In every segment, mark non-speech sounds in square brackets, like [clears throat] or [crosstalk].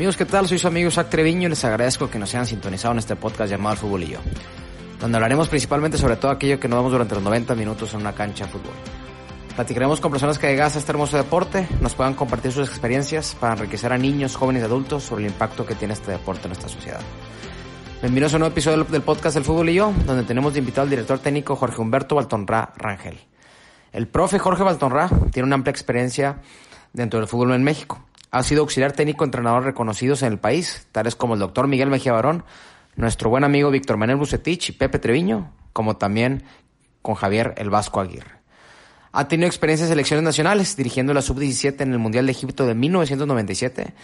Amigos, ¿qué tal? Soy su amigo Isaac Treviño y les agradezco que nos hayan sintonizado en este podcast llamado El Fútbol y Yo, donde hablaremos principalmente sobre todo aquello que nos damos durante los 90 minutos en una cancha de fútbol. Platicaremos con personas que llegadas a este hermoso deporte nos puedan compartir sus experiencias para enriquecer a niños, jóvenes y adultos sobre el impacto que tiene este deporte en nuestra sociedad. Bienvenidos a un nuevo episodio del podcast El Fútbol y Yo, donde tenemos de invitado al director técnico Jorge Humberto Baltonra Rangel. El profe Jorge Baltonra tiene una amplia experiencia dentro del fútbol en México. Ha sido auxiliar técnico entrenador reconocidos en el país, tales como el doctor Miguel Mejía Barón, nuestro buen amigo Víctor Manuel Bucetich y Pepe Treviño, como también con Javier El Vasco Aguirre. Ha tenido experiencia en selecciones nacionales, dirigiendo la sub-17 en el Mundial de Egipto de 1997,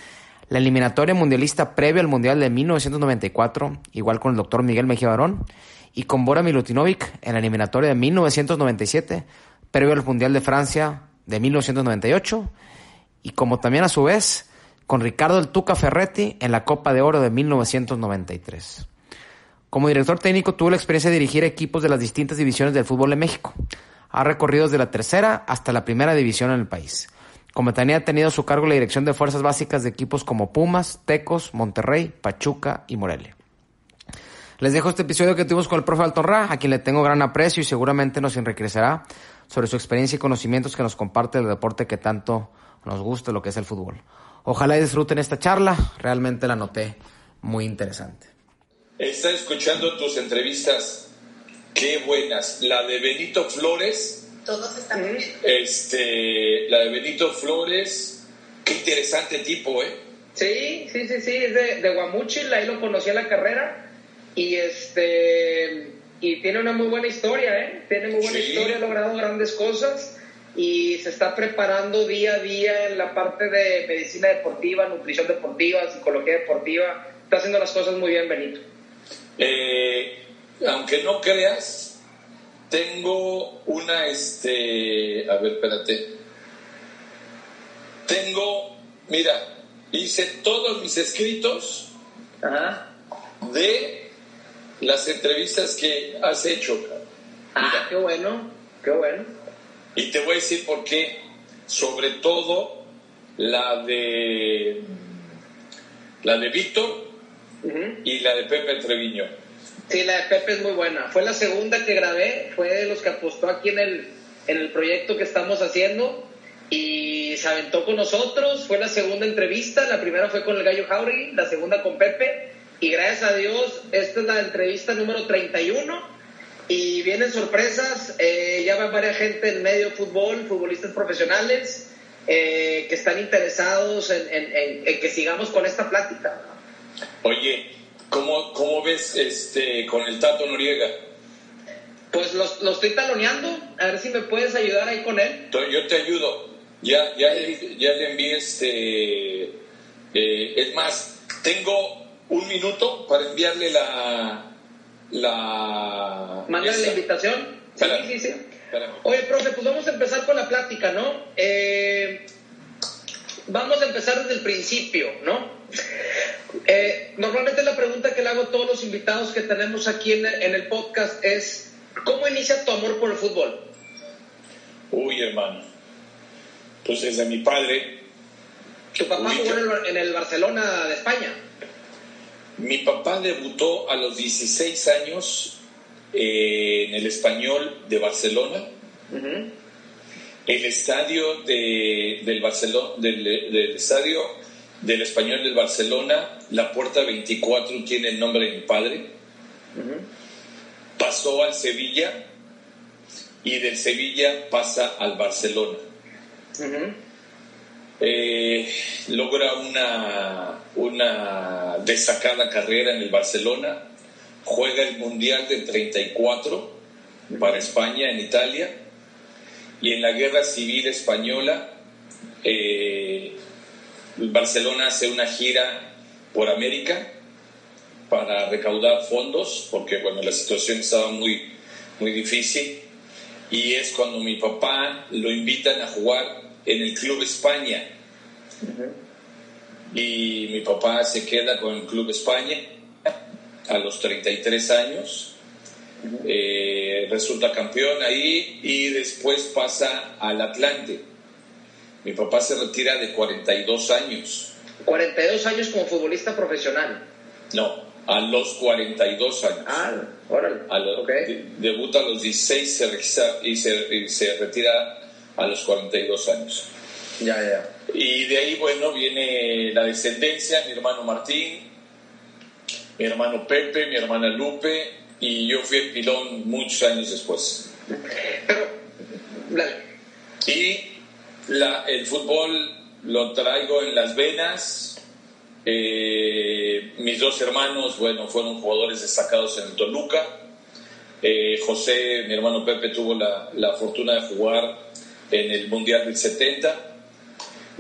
la eliminatoria mundialista previa al Mundial de 1994, igual con el doctor Miguel Mejía Barón, y con Bora Milutinovic en la eliminatoria de 1997, previo al Mundial de Francia de 1998, y como también a su vez con Ricardo el Tuca Ferretti en la Copa de Oro de 1993. Como director técnico tuvo la experiencia de dirigir equipos de las distintas divisiones del fútbol en México. Ha recorrido desde la tercera hasta la primera división en el país. Como también ha tenido a su cargo la dirección de fuerzas básicas de equipos como Pumas, Tecos, Monterrey, Pachuca y Morelia. Les dejo este episodio que tuvimos con el profe Altorra, a quien le tengo gran aprecio y seguramente nos enriquecerá sobre su experiencia y conocimientos que nos comparte del deporte que tanto nos gusta lo que es el fútbol. Ojalá disfruten esta charla, realmente la noté muy interesante. Está escuchando tus entrevistas, qué buenas. La de Benito Flores. Todos están bien. Este, la de Benito Flores, qué interesante tipo, ¿eh? Sí, sí, sí, sí, es de, de Guamuchil, ahí lo conocí en la carrera y este y tiene una muy buena historia, ¿eh? Tiene muy buena Sí. historia, ha logrado grandes cosas y se está preparando día a día en la parte de medicina deportiva, nutrición deportiva, psicología deportiva. Está haciendo las cosas muy bien, Benito. Eh, aunque no creas, tengo una, este, a ver, espérate. Tengo, mira, hice todos mis escritos Ajá. de las entrevistas que has hecho. Ah, qué bueno, qué bueno. Y te voy a decir por qué. Sobre todo la de la de Víctor Ujú. y la de Pepe Treviño. Sí, la de Pepe es muy buena. Fue la segunda que grabé, fue de los que apostó aquí en el, en el proyecto que estamos haciendo y se aventó con nosotros. Fue la segunda entrevista, la primera fue con el Gallo Jauregui, la segunda con Pepe y gracias a Dios esta es la entrevista número 31 y vienen sorpresas, eh, ya va varias gente en medio fútbol, futbolistas profesionales eh, que están interesados en, en- en- en que sigamos con esta plática. Oye, ¿cómo, cómo ves este con el Tato Noriega? Pues lo, lo estoy taloneando, a ver si me puedes ayudar ahí con él. Yo te ayudo. Ya, ya, le- ya le envié este. eh, es más, tengo un minuto para enviarle la. La Mándale la invitación. Sí, sí, sí. Oye, profe, pues vamos a empezar con la plática, ¿no? Eh, vamos a empezar desde el principio, ¿no? Eh, normalmente la pregunta que le hago a todos los invitados que tenemos aquí en el, en el podcast es, ¿cómo inicia tu amor por el fútbol? Uy, hermano. Pues desde mi padre. Tu papá jugó yo- en el, en el Barcelona de España. Mi papá debutó a los 16 años eh, en el Español de Barcelona. El estadio de- del, Barcelona, del, del estadio del Español del Barcelona, la puerta 24 tiene el nombre de mi padre. Pasó al Sevilla y del Sevilla pasa al Barcelona. Eh, logra una, una destacada carrera en el Barcelona, juega el Mundial del 34 para España en Italia. Y en la Guerra Civil Española eh, Barcelona hace una gira por América para recaudar fondos porque bueno la situación estaba muy muy difícil. Y es cuando mi papá lo invitan a jugar en el Club España y mi papá se queda con el Club España a los 33 años eh, resulta campeón ahí y después pasa al Atlante mi papá se retira de 42 años 42 años como futbolista profesional. No, a los 42 años. Ah, órale. A lo- de- debuta a los 16 se y, se, y se retira a los 42 años. Ya, ya. Y de ahí, bueno, viene la descendencia, mi hermano Martín, mi hermano Pepe, mi hermana Lupe, y yo fui el pilón muchos años después. Pero, dale. Y la, el fútbol lo traigo en las venas. Eh, mis dos hermanos, bueno, fueron jugadores destacados en el Toluca. Eh, José, mi hermano Pepe, tuvo la, la fortuna de jugar en el Mundial del 70.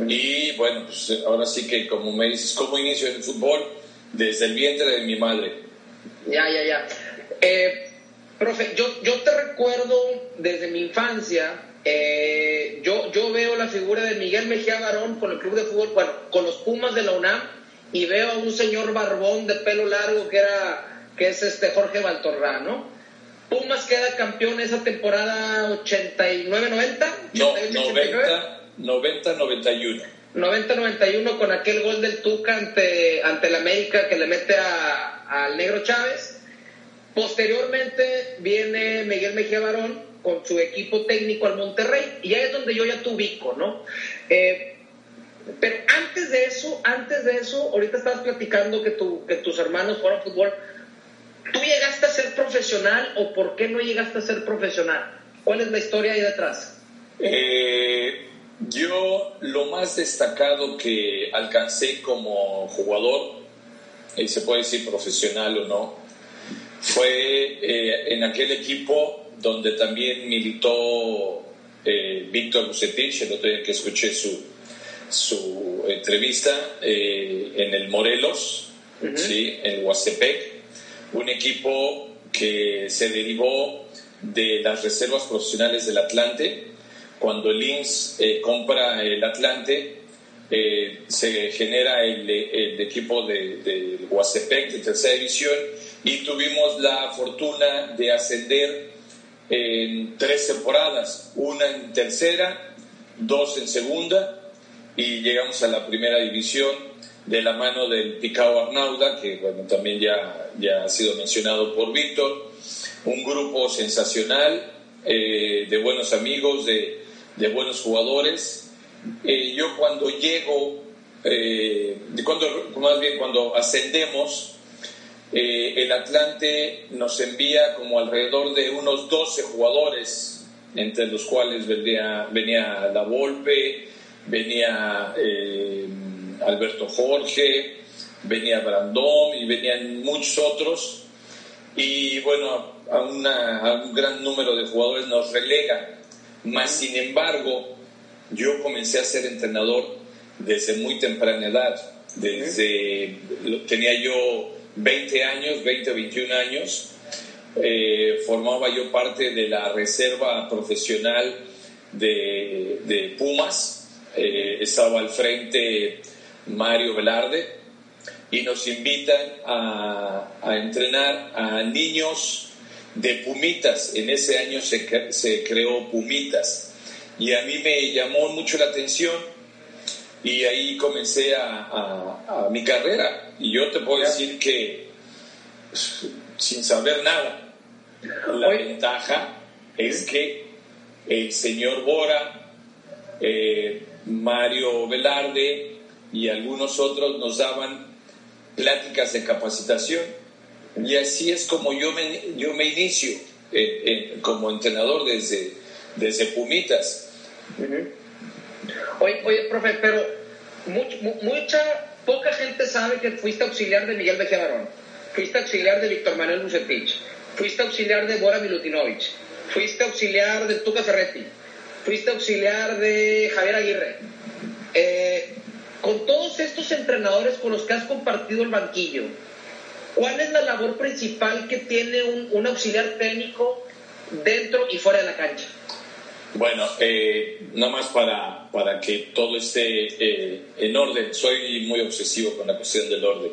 Y bueno, pues ahora sí que como me dices, ¿cómo inicio en el fútbol? Desde el vientre de mi madre. Ya, ya, ya. Eh, profe, yo, yo te recuerdo desde mi infancia, eh, yo, yo veo la figura de Miguel Mejía Barón con el club de fútbol, bueno, con los Pumas de la UNAM, y veo a un señor barbón de pelo largo que era, que es este Jorge Valtorra, ¿no? Pumas queda campeón esa temporada 89-90. No, 88-89. 90, 90-91. 90-91 con aquel gol del Tuca ante, ante el América que le mete a- al Negro Chávez. Posteriormente viene Miguel Mejía Barón con su equipo técnico al Monterrey y ahí es donde yo ya te ubico, ¿no? Eh, pero antes de eso, antes de eso, ahorita estabas platicando que, tu, que tus hermanos jugaron fútbol. ¿Tú llegaste a ser profesional o por qué no llegaste a ser profesional? ¿Cuál es la historia ahí detrás? Eh, yo lo más destacado que alcancé como jugador, y se puede decir profesional o no, fue eh, en aquel equipo donde también militó eh, Víctor Bucetich, el otro día que escuché su, su entrevista eh, en el Morelos, ¿sí? en Huastepec, un equipo que se derivó de las reservas profesionales del Atlante. Cuando el INS eh, compra el Atlante, eh, se genera el, equipo de, de de tercera división y tuvimos la fortuna de ascender en tres temporadas, una en tercera, dos en segunda y llegamos a la primera división de la mano del Picao Arnauda, que también ya, ya ha sido mencionado por Víctor, un grupo sensacional eh, de buenos amigos, de, de buenos jugadores. Eh, yo cuando llego, eh, cuando, más bien cuando ascendemos, eh, el Atlante nos envía como alrededor de unos 12 jugadores, entre los cuales venía, venía La Volpe, venía Alberto Jorge, venía Brandón y venían muchos otros. Y bueno, a, un gran número de jugadores nos relegan. Mas, sin embargo, yo comencé a ser entrenador desde muy temprana edad. Desde, tenía yo 20 años, 20, 21 años. Eh, formaba yo parte de la reserva profesional de, de Pumas. Eh, estaba al frente Mario Velarde y nos invitan a, a entrenar a niños de Pumitas. En ese año se, se creó Pumitas y a mí me llamó mucho la atención y ahí comencé a, a- a mi carrera. Y yo te puedo decir que sin saber nada, la ventaja es que el señor Bora, eh, Mario Velarde y algunos otros nos daban pláticas de capacitación. Y así es como yo me, yo me inicio como entrenador desde, desde Pumitas. Oye, oye, profe, pero much- mu- mucha, poca gente sabe que fuiste auxiliar de Miguel Mejía Barón, fuiste auxiliar de Víctor Manuel Bucetich, fuiste auxiliar de Bora Milutinovich, fuiste auxiliar de Tuca Ferretti, fuiste auxiliar de Javier Aguirre. Eh, con todos estos entrenadores con los que has compartido el banquillo, ¿cuál es la labor principal que tiene un, un auxiliar técnico dentro y fuera de la cancha? Bueno, eh, nada más para, para que todo esté eh, en orden. Soy muy obsesivo con la cuestión del orden.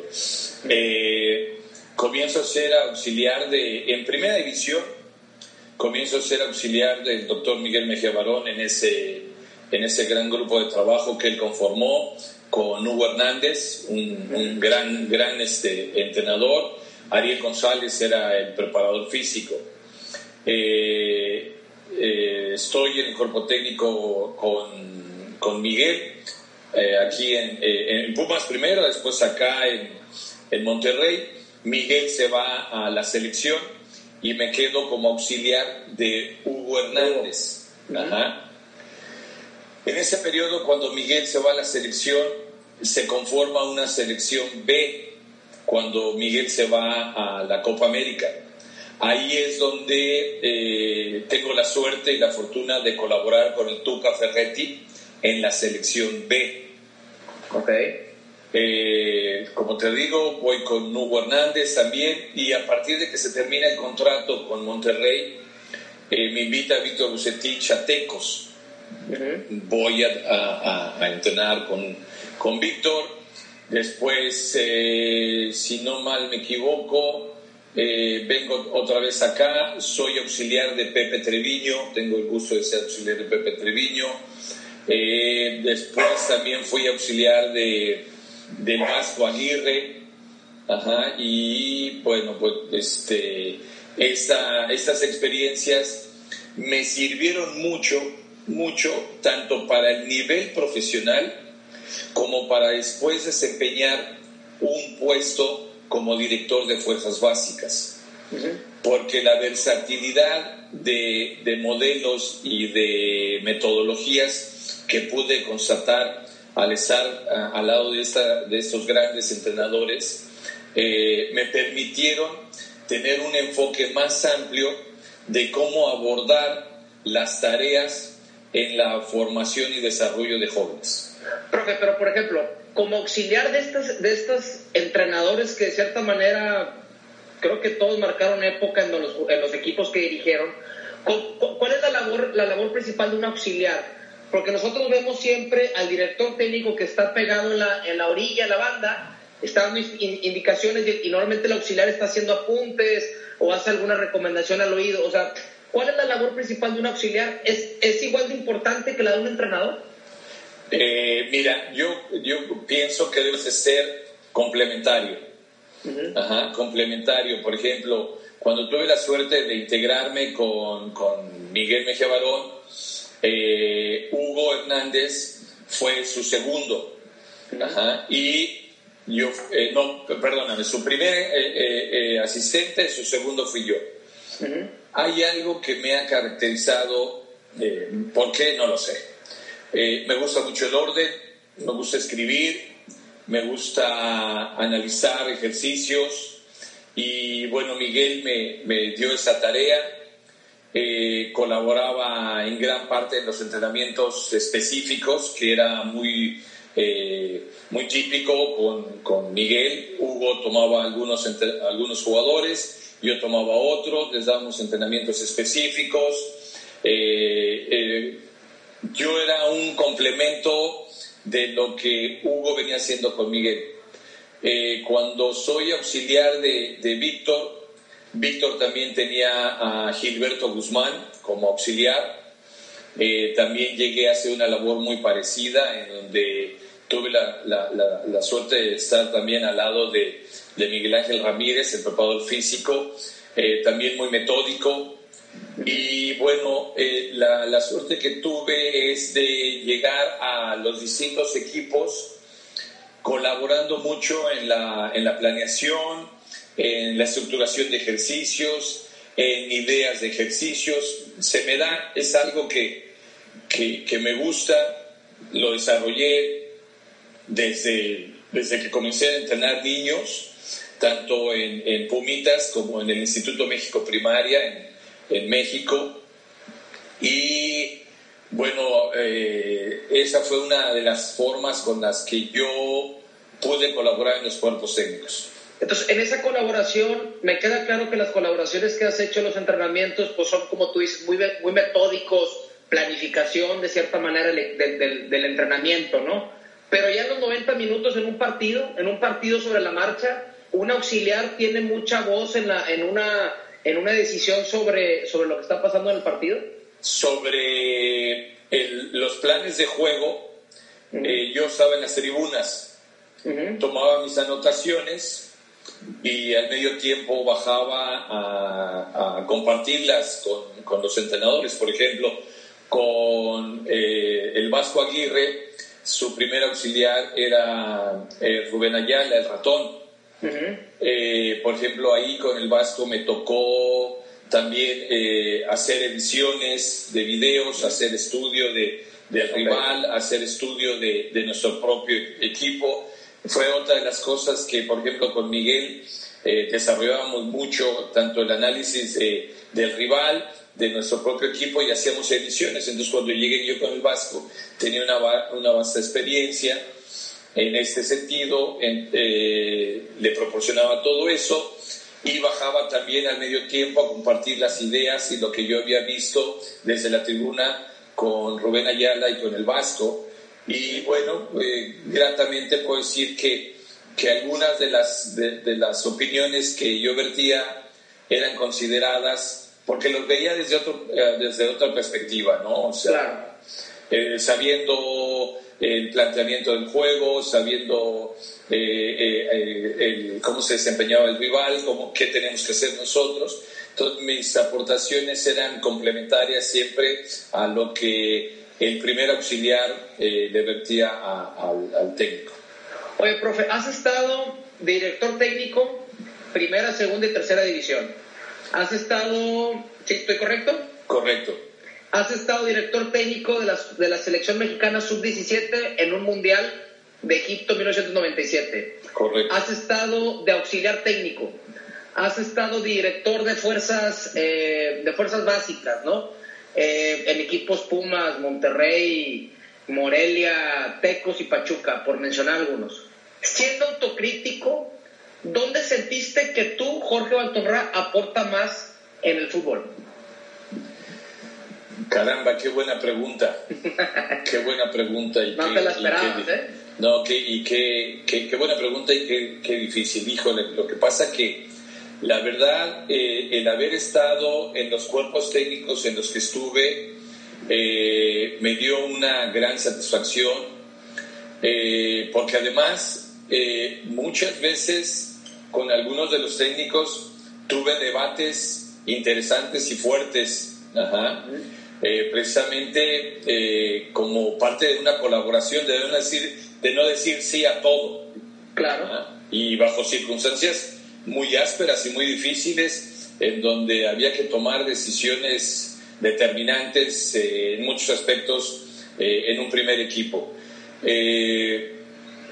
Eh, comienzo a ser auxiliar de, en primera división, comienzo a ser auxiliar del doctor Miguel Mejía Barón en ese, en ese gran grupo de trabajo que él conformó con Hugo Hernández, un, gran, gran este, entrenador. Ariel González era el preparador físico. Eh, eh, estoy en el cuerpo técnico con, con Miguel, eh, aquí en, en, Pumas primero, después acá en, en Monterrey. Miguel se va a la selección y me quedo como auxiliar de Hugo Hernández. En ese periodo, cuando Miguel se va a la selección, se conforma una selección B cuando Miguel se va a la Copa América. Ahí es donde eh, tengo la suerte y la fortuna de colaborar con el Tuca Ferretti en la selección B. Ok. Eh, como te digo, voy con Hugo Hernández también y a partir de que se termina el contrato con Monterrey, eh, me invita Víctor Bucetich a Tecos. Voy a, a, entrenar con, con Víctor. Después, eh, si no mal me equivoco, vengo otra vez acá. Soy auxiliar de Pepe Treviño. Tengo el gusto de ser auxiliar de Pepe Treviño. después también fui auxiliar de de Vasco Aguirre, ajá, y bueno, pues este, esta, estas experiencias me sirvieron mucho, mucho, tanto para el nivel profesional como para después desempeñar un puesto como director de fuerzas básicas. Porque la versatilidad de, de modelos y de metodologías que pude constatar al estar al lado de, esta, de estos grandes entrenadores, eh, me permitieron tener un enfoque más amplio de cómo abordar las tareas en la formación y desarrollo de jóvenes. Profe, pero por ejemplo, como auxiliar de estos, de estos entrenadores que de cierta manera creo que todos marcaron época en los, en los equipos que dirigieron, ¿cuál es la labor, la labor principal de un auxiliar? Porque nosotros vemos siempre al director técnico que está pegado en la, en la orilla de la banda, está dando indicaciones y, normalmente el auxiliar está haciendo apuntes o hace alguna recomendación al oído. O sea, ¿cuál es la labor principal de un auxiliar? ¿Es, es igual de importante que la de un entrenador? Eh, mira, yo, yo pienso que debe ser complementario. Ajá, complementario. Por ejemplo, cuando tuve la suerte de integrarme con, con Miguel Mejía Barón, eh, Hugo Hernández fue su segundo. y yo, eh, no, perdóname, su primer eh, asistente, su segundo fui yo. Hay algo que me ha caracterizado, ¿por qué? No lo sé. me gusta mucho el orden, me gusta escribir, me gusta analizar ejercicios y bueno, Miguel me, me dio esa tarea eh, colaboraba en gran parte en los entrenamientos específicos, que era muy, eh, muy típico con, con, Miguel. Hugo tomaba algunos, algunos jugadores, yo tomaba otros, les dábamos entrenamientos específicos. Eh, yo era un complemento de lo que Hugo venía haciendo con Miguel. cuando soy auxiliar de, de Víctor, Víctor también tenía a Gilberto Guzmán como auxiliar. Eh, también llegué a hacer una labor muy parecida en donde tuve la, suerte de estar también al lado de, Miguel Ángel Ramírez, el preparador físico, eh, también muy metódico. Y bueno, eh, la, suerte que tuve es de llegar a los distintos equipos colaborando mucho en la, en la planeación, en la estructuración de ejercicios, en ideas de ejercicios. Se me da, es algo que, que, me gusta, lo desarrollé desde, desde que comencé a entrenar niños, tanto en, en Pumitas como en el Instituto México Primaria en, en México. Y bueno, eh, esa fue una de las formas con las que yo pude colaborar en los cuerpos técnicos. Entonces, en esa colaboración, me queda claro que las colaboraciones que has hecho en los entrenamientos, pues son, como tú dices, muy, muy metódicos, planificación de cierta manera del, entrenamiento, ¿no? Pero ya en los 90 minutos en un partido, en un partido sobre la marcha, un auxiliar tiene mucha voz en, la, en, una, en una decisión sobre, sobre lo que está pasando en el partido. Sobre los planes de juego, eh, yo estaba en las tribunas, tomaba mis anotaciones y al medio tiempo bajaba a, compartirlas con, con, los entrenadores. Por ejemplo, con eh, el Vasco Aguirre, su primer auxiliar era eh, Rubén Ayala, el ratón. por ejemplo, ahí con el Vasco me tocó también eh, hacer ediciones de videos, hacer estudio de, del rival, hacer estudio de, de, nuestro propio equipo. Fue otra de las cosas que, por ejemplo, con Miguel eh, desarrollábamos mucho, tanto el análisis del rival, de nuestro propio equipo y hacíamos ediciones. Entonces, cuando llegué yo con el Vasco, tenía una, una vasta experiencia en este sentido, eh, le proporcionaba todo eso y bajaba también al medio tiempo a compartir las ideas y lo que yo había visto desde la tribuna con Rubén Ayala y con el Vasco. Y bueno, eh, gratamente puedo decir que, que algunas de las, de, las opiniones que yo vertía eran consideradas, porque los veía desde, otro, eh, desde otra perspectiva, ¿no? O sea, eh, sabiendo el planteamiento del juego, sabiendo eh, eh, cómo se desempeñaba el rival, cómo, qué tenemos que hacer nosotros. Entonces mis aportaciones eran complementarias siempre a lo que el primer auxiliar eh, le vertía al, técnico. Oye, profe, has estado director técnico, primera, segunda y tercera división. ¿Has estado, sí, estoy correcto? Correcto. Has estado director técnico de la, de la selección mexicana sub-17 en un mundial de Egipto 1997. Correcto. Has estado de auxiliar técnico. Has estado director de fuerzas, eh, de fuerzas básicas, ¿no? Eh, en equipos Pumas, Monterrey, Morelia, Tecos y Pachuca, por mencionar algunos. Siendo autocrítico, ¿dónde sentiste que tú, Jorge Baltorra, aporta más en el fútbol? Caramba, qué buena pregunta. qué buena pregunta. Y [laughs] no te la esperabas, ¿eh? No, qué, y qué, qué, buena pregunta y qué, qué, difícil. Híjole, lo que pasa que la verdad, eh, el haber estado en los cuerpos técnicos en los que estuve eh, me dio una gran satisfacción, eh, porque además muchas veces con algunos de los técnicos tuve debates interesantes y fuertes. Ajá. Eh, precisamente eh, como parte de una colaboración, de no decir, de no decir sí a todo. Claro. Y bajo circunstancias muy ásperas y muy difíciles, en donde había que tomar decisiones determinantes eh, en muchos aspectos en un primer equipo.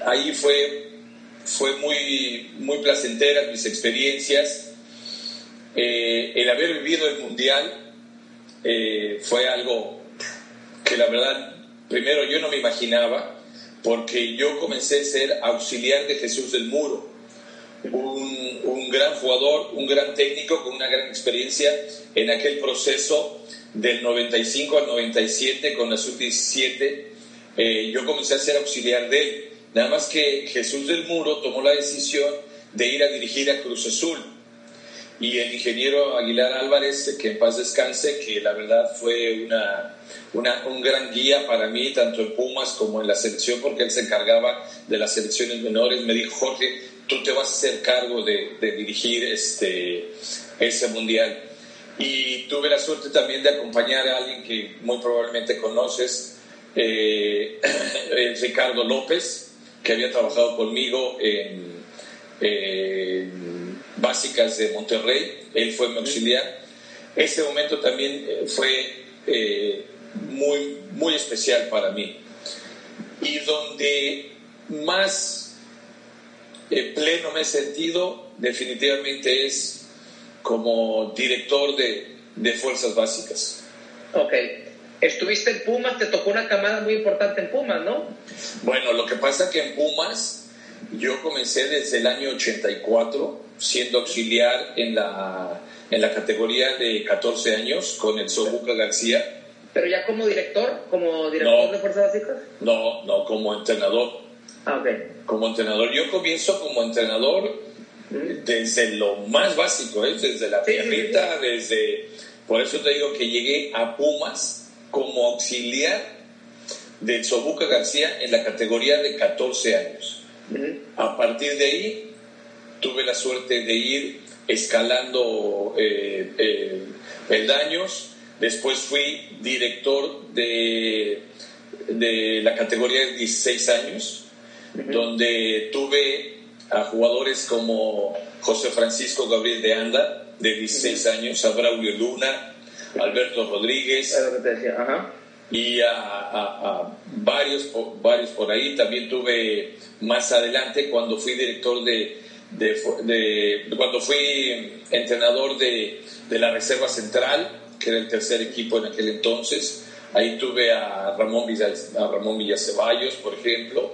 ahí fue, fue muy, muy placentera mis experiencias. el haber vivido el Mundial eh, fue algo que la verdad, primero yo no me imaginaba, porque yo comencé a ser auxiliar de Jesús del Muro, un, un gran jugador, un gran técnico con una gran experiencia en aquel proceso del 95 al 97 con la sub-17. Eh, yo comencé a ser auxiliar de él. Nada más que Jesús del Muro tomó la decisión de ir a dirigir a Cruz Azul y el ingeniero Aguilar Álvarez, que en paz descanse, que la verdad fue una, una, un gran guía para mí, tanto en Pumas como en la selección, porque él se encargaba de las selecciones menores. Me dijo, Jorge, tú te vas a hacer cargo de, de dirigir este, ese mundial. Y tuve la suerte también de acompañar a alguien que muy probablemente conoces, eh, [clears throat] Ricardo López, que había trabajado conmigo en, en básicas de Monterrey, él fue mi auxiliar. Ese momento también eh, fue eh, muy, muy especial para mí. Y donde más eh, pleno me he sentido definitivamente es como director de, de Fuerzas Básicas. Ok. Estuviste en Pumas, te tocó una camada muy importante en Pumas, ¿no? Bueno, lo que pasa que en Pumas yo comencé desde el año 84 siendo auxiliar en la, en la categoría de 14 años con el Sobuca García. ¿Pero ya como director? ¿Como director de Fuerzas Básicas? No, no, como entrenador. Ah, ok. Como entrenador. Yo comienzo como entrenador mm. desde lo más básico, ¿eh? desde la tierrita, desde... Por eso te digo que llegué a Pumas como auxiliar del Sobuca García en la categoría de 14 años. A partir de ahí tuve la suerte de ir escalando eh, eh, peldaños. Después fui director de, de la categoría de 16 años, donde tuve a jugadores como José Francisco Gabriel de Anda, de 16 años, a Braulio Luna, Alberto Rodríguez. Y a, varios, varios por ahí. También tuve más adelante cuando fui director de, de, cuando fui entrenador de, de, la Reserva Central, que era el tercer equipo en aquel entonces. Ahí tuve a Ramón, a Ramón Villaceballos, por ejemplo.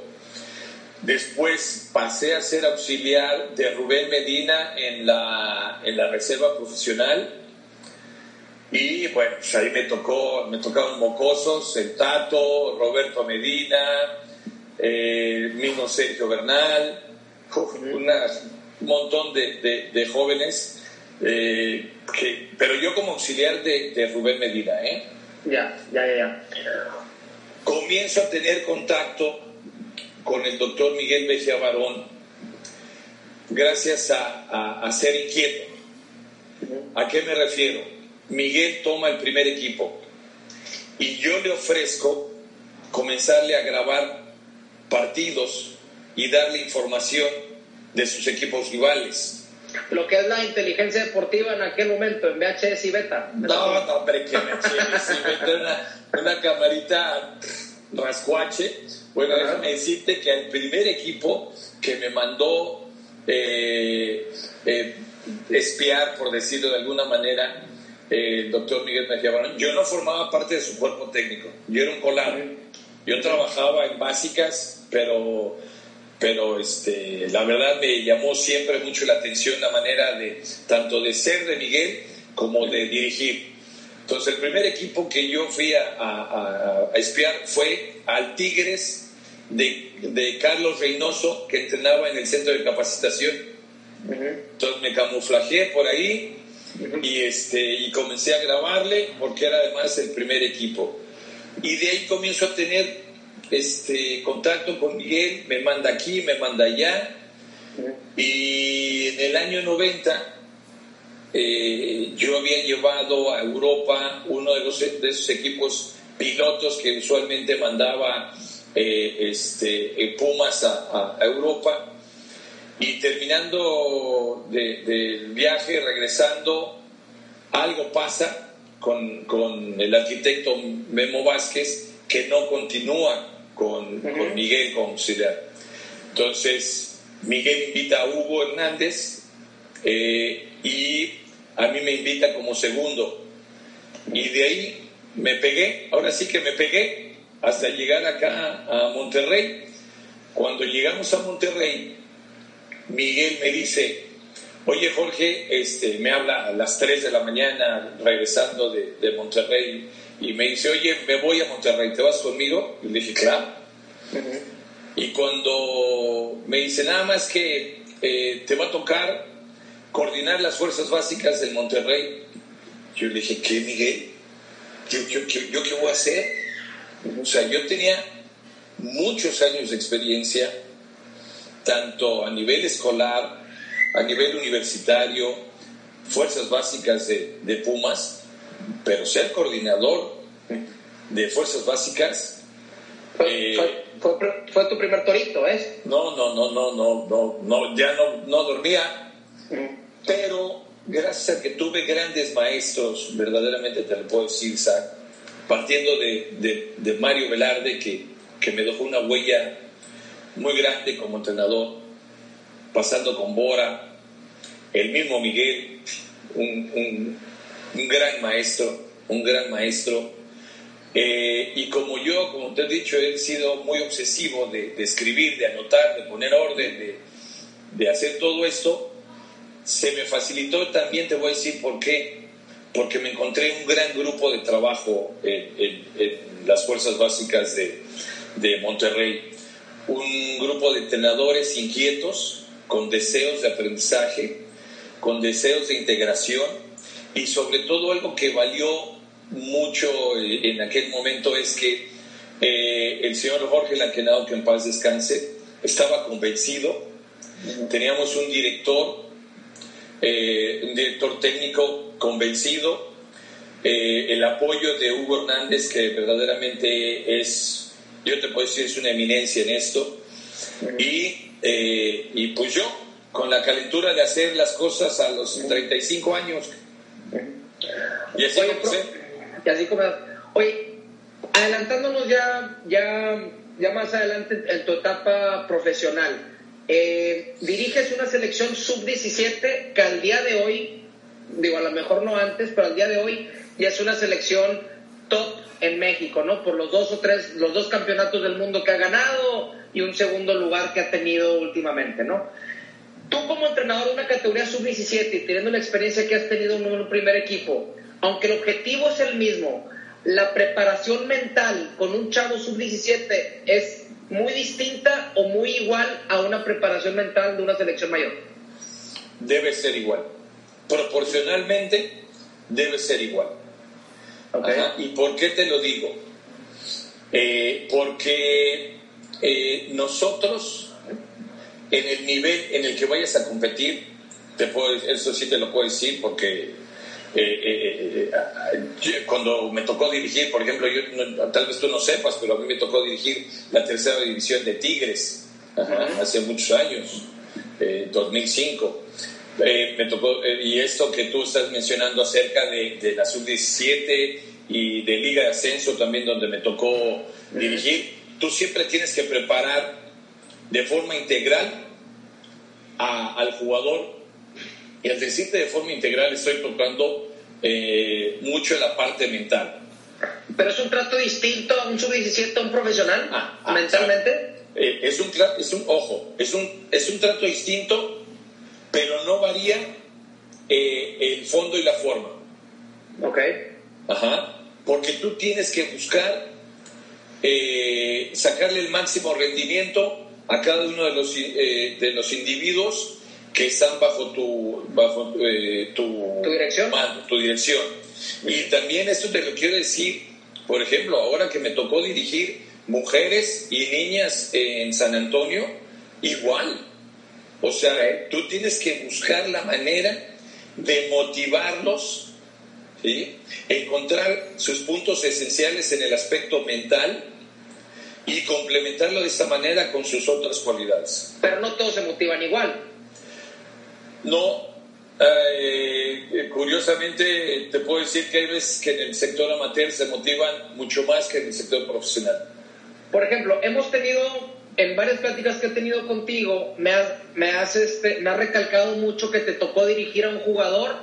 Después pasé a ser auxiliar de Rubén Medina en la, en la Reserva Profesional y bueno, pues ahí me tocó, me tocaron mocosos, el Tato, Roberto Medina, eh, mismo Sergio Bernal, un montón de, de, jóvenes, eh, que, pero yo como auxiliar de, de, Rubén Medina, ¿eh? Ya, ya, ya, Comienzo a tener contacto con el doctor Miguel Mejía Barón gracias a, a ser inquieto. ¿A qué me refiero? Miguel toma el primer equipo y yo le ofrezco comenzarle a grabar partidos y darle información de sus equipos rivales. Lo que es la inteligencia deportiva en aquel momento, en VHS y beta. No, no, hombre, que VHS y beta, una, camarita rascuache. Bueno, déjame decirte que el primer equipo que me mandó eh, eh, espiar, por decirlo de alguna manera, el doctor Miguel Mejía Barón, yo no formaba parte de su cuerpo técnico, yo era un colar. Yo trabajaba en básicas, pero, pero este, la verdad me llamó siempre mucho la atención la manera de, tanto de ser de Miguel como de dirigir. Entonces, el primer equipo que yo fui a, a, espiar fue al Tigres de, de, Carlos Reynoso, que entrenaba en el centro de capacitación. Entonces me camuflajeé por ahí, y, este, y comencé a grabarle porque era además el primer equipo. Y de ahí comienzo a tener este, contacto con Miguel, me manda aquí, me manda allá. Y en el año 90 eh, yo había llevado a Europa uno de, los, de esos equipos pilotos que usualmente mandaba eh, este, Pumas a, a Europa y terminando del viaje, regresando, algo pasa con, con, el arquitecto Memo Vázquez que no continúa con, con Miguel como auxiliar. Entonces, Miguel invita a Hugo Hernández eh, y a mí me invita como segundo. Y de ahí me pegué, ahora sí que me pegué hasta llegar acá a Monterrey. Cuando llegamos a Monterrey, Miguel me dice, oye Jorge, este, me habla a las 3 de la mañana regresando de, Monterrey y me dice, oye, me voy a Monterrey, ¿te vas conmigo? Y le dije, claro. Y cuando me dice, nada más que eh, te va a tocar coordinar las fuerzas básicas del Monterrey, yo le dije, ¿qué, Miguel? ¿Yo, yo, yo qué voy a hacer? O sea, yo tenía muchos años de experiencia tanto a nivel escolar, a nivel universitario, fuerzas básicas de, Pumas, pero ser coordinador de fuerzas básicas. Fue, eh, fue, tu primer torito, ¿eh? No, no, no, no, no, no, no ya no, no dormía, pero gracias a que tuve grandes maestros, verdaderamente te lo puedo decir, partiendo de, de, Mario Velarde, que, que me dejó una huella muy grande como entrenador, pasando con Bora, el mismo Miguel, un, gran maestro, un gran maestro. Eh, y como yo, como te he dicho, he sido muy obsesivo de, escribir, de anotar, de poner orden, de, hacer todo esto, se me facilitó. También, te voy a decir por qué, porque me encontré un gran grupo de trabajo en, las fuerzas básicas de, de Monterrey un grupo de entrenadores inquietos, con deseos de aprendizaje, con deseos de integración y sobre todo algo que valió mucho en aquel momento es que eh, el señor Jorge Lanquenado, que en paz descanse, estaba convencido. Teníamos un director, eh, un director técnico convencido, eh, el apoyo de Hugo Hernández, que verdaderamente es, yo te puedo decir, es una eminencia en esto. Y, y pues yo, con la calentura de hacer las cosas a los 35 años. Y así y así como, oye, adelantándonos ya, ya, ya más adelante en tu etapa profesional, eh, diriges una selección sub-17 que al día de hoy, digo, a lo mejor no antes, pero al día de hoy ya es una selección top en México, ¿no? Por los dos o tres, los dos campeonatos del mundo que ha ganado y un segundo lugar que ha tenido últimamente, ¿no? Tú como entrenador de una categoría sub-17 y teniendo la experiencia que has tenido en un primer equipo, aunque el objetivo es el mismo, la preparación mental con un chavo sub-17 es muy distinta o muy igual a una preparación mental de una selección mayor. Debe ser igual. Proporcionalmente debe ser igual. ¿Y por qué te lo digo? Eh, porque eh, nosotros, en el nivel en el que vayas a competir, te puedo, eso sí te lo puedo decir porque eh, cuando me tocó dirigir, por ejemplo, yo, tal vez tú no sepas, pero a mí me tocó dirigir la tercera división de Tigres hace muchos años, 2005. Me tocó, y esto que tú estás mencionando acerca de, de la sub-17 y de Liga de Ascenso también, donde me tocó dirigir, tú siempre tienes que preparar de forma integral al jugador y al decirte de forma integral estoy tocando eh, mucho la parte mental. Pero es un trato distinto a un sub-17, a un profesional, ah, ah, mentalmente. Eh, es, un, es un, ojo, es un, es un trato distinto, pero no varía eh, el fondo y la forma. Ok. Ajá. Porque tú tienes que buscar sacarle el máximo rendimiento a cada uno de los, de los individuos que están bajo tu, bajo, eh, tu, dirección? tu dirección. Y también esto te lo quiero decir, por ejemplo, ahora que me tocó dirigir mujeres y niñas en San Antonio, igual. O sea, tú tienes que buscar la manera de motivarlos, ¿sí? encontrar sus puntos esenciales en el aspecto mental y complementarlo de esta manera con sus otras cualidades. Pero no todos se motivan igual. No, eh, curiosamente te puedo decir que hay veces que en el sector amateur se motivan mucho más que en el sector profesional. Por ejemplo, hemos tenido, en varias pláticas que he tenido contigo, me has, me has, este, me recalcado mucho que te tocó dirigir a un jugador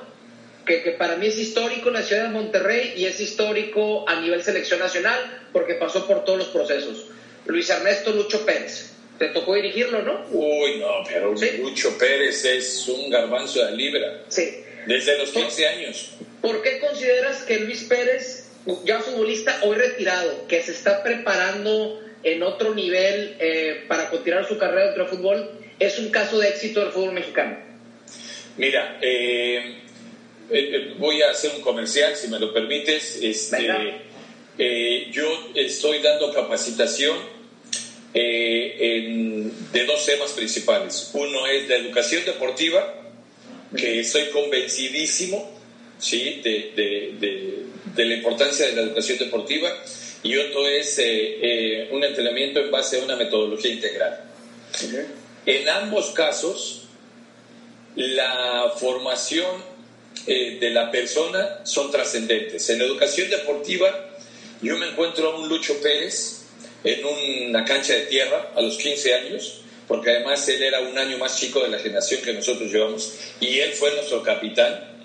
que, que, para mí es histórico en la ciudad de Monterrey y es histórico a nivel selección nacional porque pasó por todos los procesos. Luis Ernesto Lucho Pérez. Te tocó dirigirlo, ¿no? Uy, no, pero Lucho Pérez es un garbanzo de libra. Sí. Desde los 15 años. ¿Por qué consideras que Luis Pérez, ya futbolista hoy retirado, que se está preparando en otro nivel eh, para continuar su carrera dentro del fútbol, es un caso de éxito del fútbol mexicano? Mira, eh, eh, voy a hacer un comercial, si me lo permites. Este, yo estoy dando capacitación eh, de dos temas principales. Uno es la educación deportiva, que estoy convencidísimo ¿sí? de, la importancia de la educación deportiva, y otro es eh, eh, un entrenamiento en base a una metodología integral. En ambos casos, la formación de la persona son trascendentes. En la educación deportiva, yo me encuentro a un Lucho Pérez, en una cancha de tierra a los 15 años, porque además él era un año más chico de la generación que nosotros llevamos, y él fue nuestro capitán.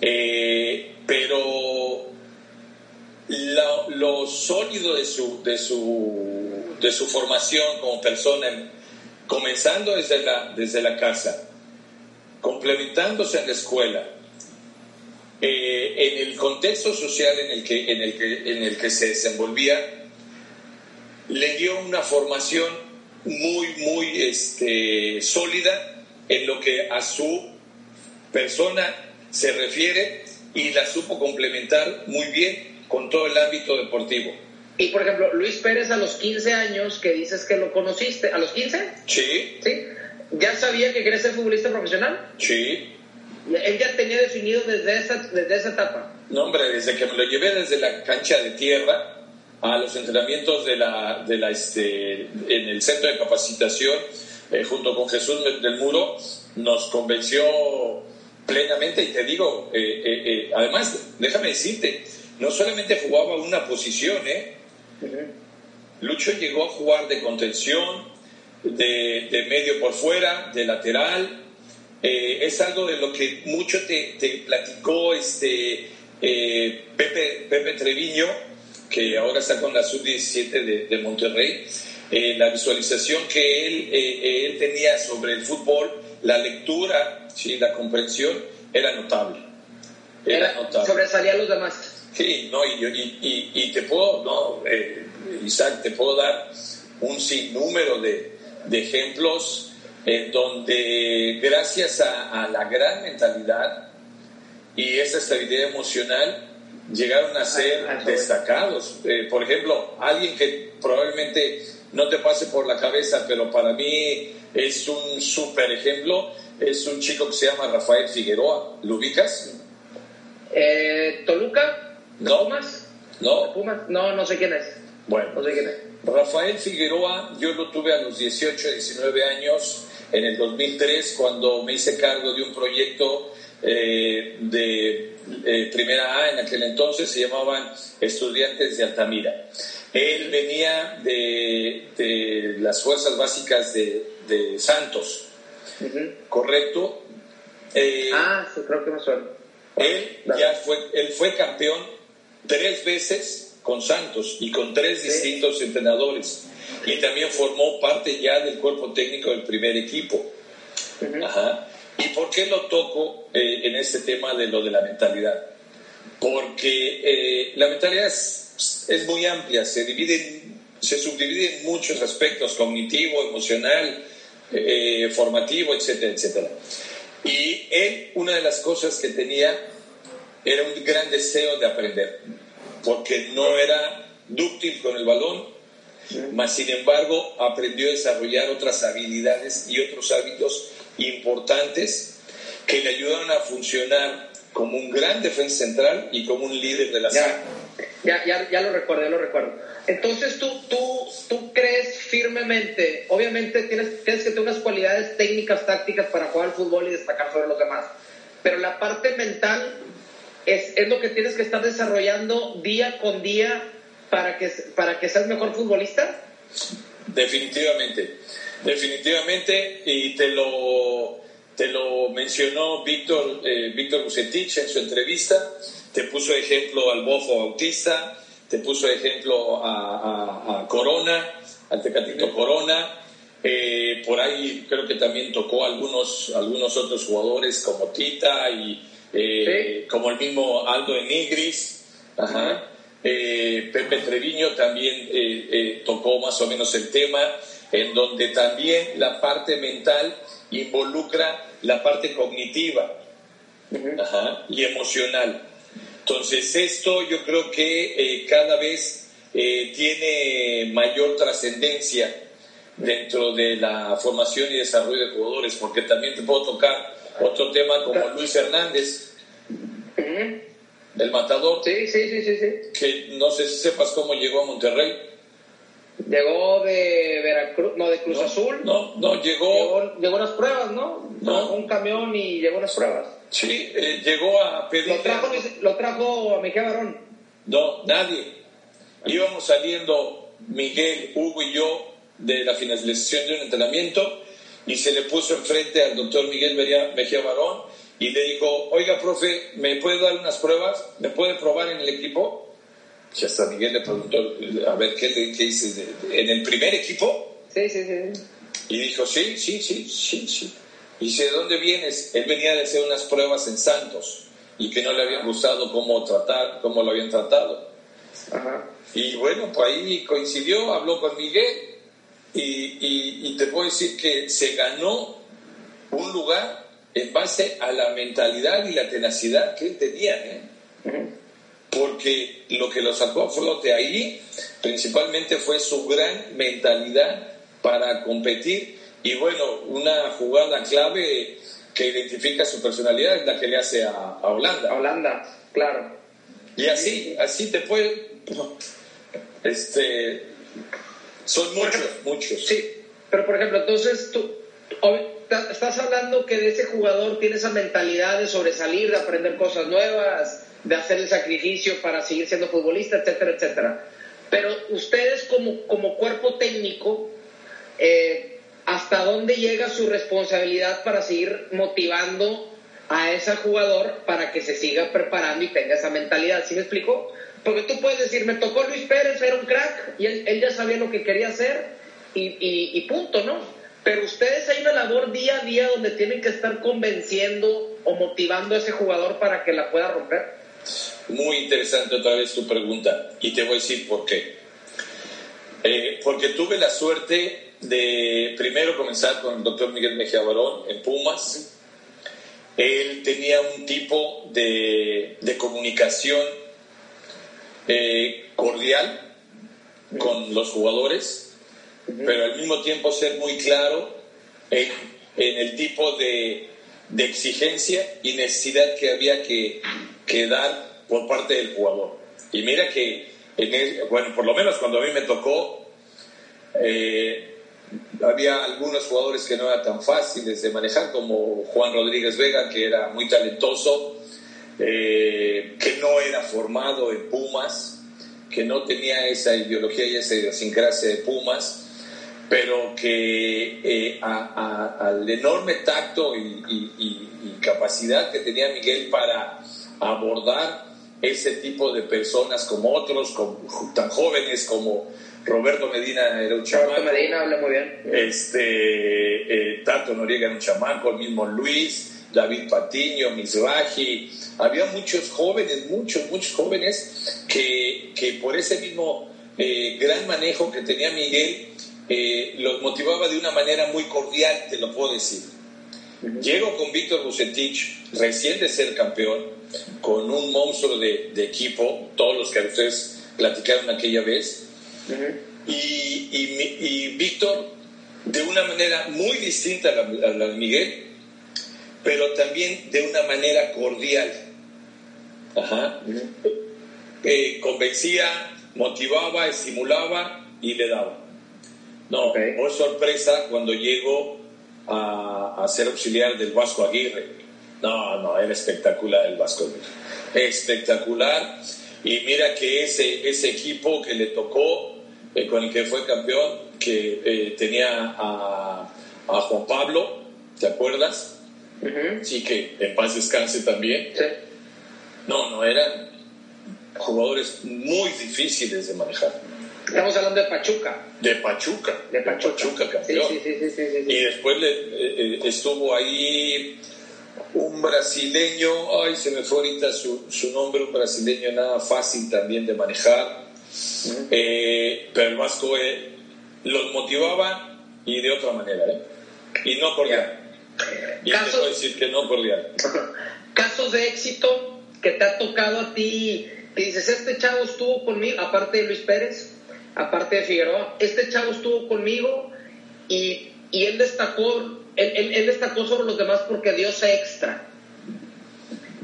Eh, pero lo, sólido de su, de, su, de su formación como persona, comenzando desde la, desde la casa, complementándose en la escuela, eh, en el contexto social en el que, en el que, en el que se desenvolvía, le dio una formación muy, muy este, sólida en lo que a su persona se refiere y la supo complementar muy bien con todo el ámbito deportivo. Y por ejemplo, Luis Pérez a los 15 años, que dices que lo conociste, ¿a los 15? Sí. ¿Sí? ¿Ya sabía que quería ser futbolista profesional? Sí. Él ya tenía definido desde esa, desde esa etapa. No, hombre, desde que me lo llevé desde la cancha de tierra a los entrenamientos de la, de la, este, en el centro de capacitación, eh, junto con Jesús del Muro, nos convenció plenamente. Y te digo, eh, eh, eh, además, déjame decirte, no solamente jugaba una posición, ¿eh? Lucho llegó a jugar de contención, de, de medio por fuera, de lateral. es algo de lo que mucho te, te platicó este, Pepe, Pepe Treviño, que ahora está con la sub-17 de, de, Monterrey. la visualización que él, él tenía sobre el fútbol, la lectura, ¿sí? la comprensión, era notable. Era, notable. Sobresalía a los demás. Sí, no, y, y, y te puedo, no, eh, Isaac, te puedo dar un sinnúmero de, de ejemplos en donde gracias a, a, la gran mentalidad y esa estabilidad emocional llegaron a ser destacados. Eh, por ejemplo, alguien que probablemente no te pase por la cabeza, pero para mí es un súper ejemplo, es un chico que se llama Rafael Figueroa. ¿Lo ubicas? Eh, ¿Toluca? No. Pumas? No. Pumas? No, no sé quién es. Bueno. No sé quién es. Rafael Figueroa, yo lo tuve a los 18, 19 años, en el 2003, cuando me hice cargo de un proyecto eh, de eh, primera A en aquel entonces, se llamaban Estudiantes de Altamira. Él venía de, de las fuerzas básicas de, de Santos, uh -huh. ¿correcto? Eh, ah, sí, creo que me suena. Él ya fue, él fue campeón tres veces con Santos y con tres distintos entrenadores. Y también formó parte ya del cuerpo técnico del primer equipo. Ajá. ¿Y por qué lo toco eh, en este tema de lo de la mentalidad? Porque eh, la mentalidad es, es muy amplia, se divide, se subdivide en muchos aspectos, cognitivo, emocional, eh, formativo, etcétera, etcétera. Y él, una de las cosas que tenía era un gran deseo de aprender, porque no era dúctil con el balón, mas sin embargo aprendió a desarrollar otras habilidades y otros hábitos importantes que le ayudaron a funcionar como un gran defensa central y como un líder de la Ya, ya, ya, ya lo recuerdo, ya lo recuerdo. Entonces tú, tú, tú crees firmemente, obviamente tienes, tienes que tener unas cualidades técnicas, tácticas para jugar al fútbol y destacar sobre los demás, pero la parte mental es, es lo que tienes que estar desarrollando día con día para que, para que seas mejor futbolista. Definitivamente, definitivamente, y te lo, te lo mencionó Víctor, eh, Víctor Bucetich en su entrevista, te puso ejemplo al Bofo Bautista, te puso ejemplo a, a- a Corona, al Tecatito Corona, eh, por ahí creo que también tocó algunos, algunos otros jugadores como Tita y eh, como el mismo Aldo Enigris, ajá. Eh, Pepe Treviño también eh, eh, tocó más o menos el tema, en donde también la parte mental involucra la parte cognitiva ajá, y emocional. Entonces esto yo creo que eh, cada vez eh, tiene mayor trascendencia dentro de la formación y desarrollo de jugadores, porque también te puedo tocar otro tema como Luis Hernández, el matador, Sí, sí, sí, sí, sí. que no sé si sepas cómo llegó a Monterrey. Llegó de Veracruz, no, de Cruz No, Azul. No, no, llegó, Llegó, llegó unas pruebas, ¿no? No. Un camión y llegó unas pruebas. sí, eh, llegó a pedir... Lo trajo, lo trajo a Mejía Barón. No, nadie. Íbamos saliendo Miguel, Hugo y yo de la finalización de un entrenamiento y se le puso enfrente al doctor Miguel Mejía Barón y le dijo, oiga, profe, ¿me puede dar unas pruebas? ¿Me puede probar en el equipo? Y hasta Miguel le preguntó, a ver, ¿qué, le- qué ¿En el primer equipo? Sí, sí, sí. Y dijo, sí, sí, sí, sí, sí. Y dice, ¿de dónde vienes? Él venía de hacer unas pruebas en Santos y que no le habían gustado cómo tratar, cómo lo habían tratado. Ajá. Y bueno, pues ahí coincidió, habló con Miguel y, y- y te puedo decir que se ganó un lugar en base a la mentalidad y la tenacidad que él tenía, ¿eh? porque lo que lo sacó a flote ahí principalmente fue su gran mentalidad para competir y bueno, una jugada clave que identifica su personalidad es la que le hace a, Holanda. A Holanda, claro. Y así, así te puede... Este, son muchos, muchos. Sí, pero por ejemplo, entonces tú estás hablando que de ese jugador tiene esa mentalidad de sobresalir, de aprender cosas nuevas, de hacer el sacrificio para seguir siendo futbolista, etcétera, etcétera. Pero ustedes como, como cuerpo técnico, eh, ¿hasta dónde llega su responsabilidad para seguir motivando a ese jugador para que se siga preparando y tenga esa mentalidad? ¿Sí me explico? Porque tú puedes decir, me tocó Luis Pérez, era un crack, y él, ya sabía lo que quería hacer, y, y punto, ¿no? Pero ustedes hay una labor día a día donde tienen que estar convenciendo o motivando a ese jugador para que la pueda romper. Muy interesante otra vez tu pregunta y te voy a decir por qué. Eh, porque tuve la suerte de primero comenzar con el doctor Miguel Mejía Barón en Pumas. Él tenía un tipo de, de comunicación eh, cordial con los jugadores, pero al mismo tiempo ser muy claro en, en el tipo de, de, exigencia y necesidad que había que, que dar por parte del jugador. Y mira que, en bueno, por lo menos cuando a mí me tocó, eh, había algunos jugadores que no eran tan fáciles de manejar, como Juan Rodríguez Vega, que era muy talentoso, eh, que no era formado en Pumas, que no tenía esa ideología y esa idiosincrasia de Pumas, pero que eh, al enorme tacto y, y, capacidad que tenía Miguel para abordar ese tipo de personas como otros, como, tan jóvenes como Roberto Medina era un chamaco. Roberto Medina habla muy bien. Este, eh, Tato Noriega era un chamaco, el mismo Luis, David Patiño, Misraji. Había muchos jóvenes, muchos, muchos jóvenes que, que por ese mismo eh, gran manejo que tenía Miguel, eh, los motivaba de una manera muy cordial, te lo puedo decir. Llego con Víctor Bucetich, recién de ser campeón, con un monstruo de, equipo, todos los que ustedes platicaron aquella vez, y, y, Víctor, de una manera muy distinta a la, de Miguel, pero también de una manera cordial. Ajá. Eh, convencía, motivaba, estimulaba y le daba. No, por sorpresa cuando llego a, ser auxiliar del Vasco Aguirre. No, no, era espectacular el Vasco Aguirre. Espectacular. Y mira que ese, ese equipo que le tocó, eh, con el que fue campeón, que eh, tenía a, a, Juan Pablo, ¿te acuerdas? Sí, que en paz descanse también. Sí. No, no, eran jugadores muy difíciles de manejar. Estamos hablando de Pachuca. De Pachuca. De Pachuca, campeón. Sí, sí, sí, y después le, eh, eh, estuvo ahí un brasileño, ay, se me fue ahorita su, su nombre, un brasileño nada fácil también de manejar. Eh, pero el Vasco los motivaba y de otra manera, Y no cordial. Y te puedo decir que no cordial. [laughs] Casos de éxito que te ha tocado a ti, que dices, este chavo estuvo conmigo, aparte de Luis Pérez, aparte de Figueroa, este chavo estuvo conmigo y, y él destacó, él, él, destacó sobre los demás porque dio ese extra.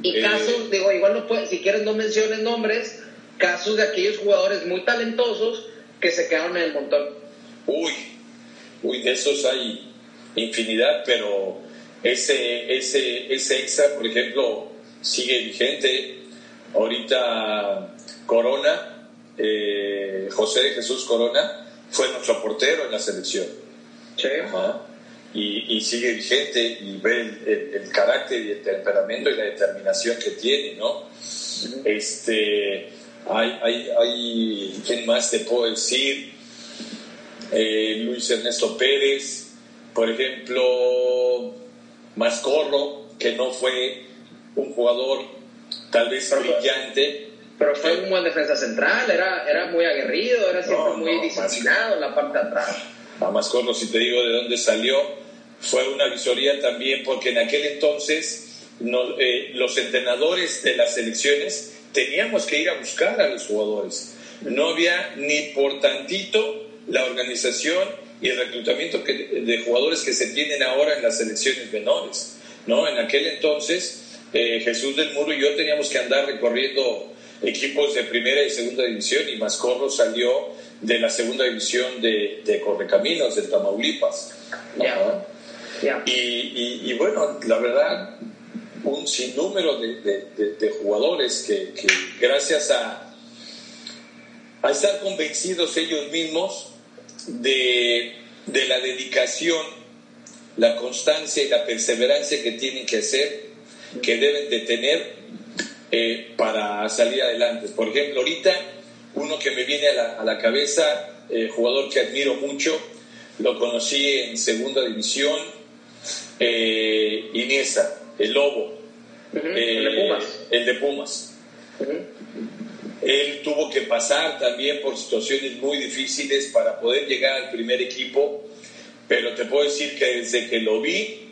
Y eh. casos, digo, igual no puede, si quieres no menciones nombres, casos de aquellos jugadores muy talentosos que se quedaron en el montón. Uy, uy, de esos hay infinidad, pero ese, ese, ese extra, por ejemplo, sigue vigente. Ahorita Corona, eh, José de Jesús Corona fue nuestro portero en la selección. Y, sigue vigente y ve el, carácter y el temperamento y la determinación que tiene, ¿no? Este, hay, hay, hay, ¿quién más te puedo decir? Eh, Luis Ernesto Pérez, por ejemplo, Mascorro, que no fue un jugador tal vez brillante, pero fue un buen defensa central, era, era muy aguerrido, era siempre muy disciplinado en la parte de atrás. A Mascorro, si te digo de dónde salió, fue una visoría también porque en aquel entonces eh, los entrenadores de las selecciones teníamos que ir a buscar a los jugadores. No había ni por tantito la organización y el reclutamiento de jugadores que se tienen ahora en las selecciones menores. ¿no? En aquel entonces, eh, Jesús del Muro y yo teníamos que andar recorriendo equipos de primera y segunda división y Mascorro salió de la segunda división de, de Correcaminos, del Tamaulipas. Y, bueno, la verdad, un sinnúmero de, jugadores que, gracias a, a estar convencidos ellos mismos de, la dedicación, la constancia y la perseverancia que tienen que hacer, que deben de tener eh, para salir adelante. Por ejemplo, ahorita uno que me viene a la, cabeza, eh, jugador que admiro mucho, lo conocí en segunda división, eh, Iniesta, el Lobo, el de Pumas. El de Pumas. Él tuvo que pasar también por situaciones muy difíciles para poder llegar al primer equipo, pero te puedo decir que desde que lo vi,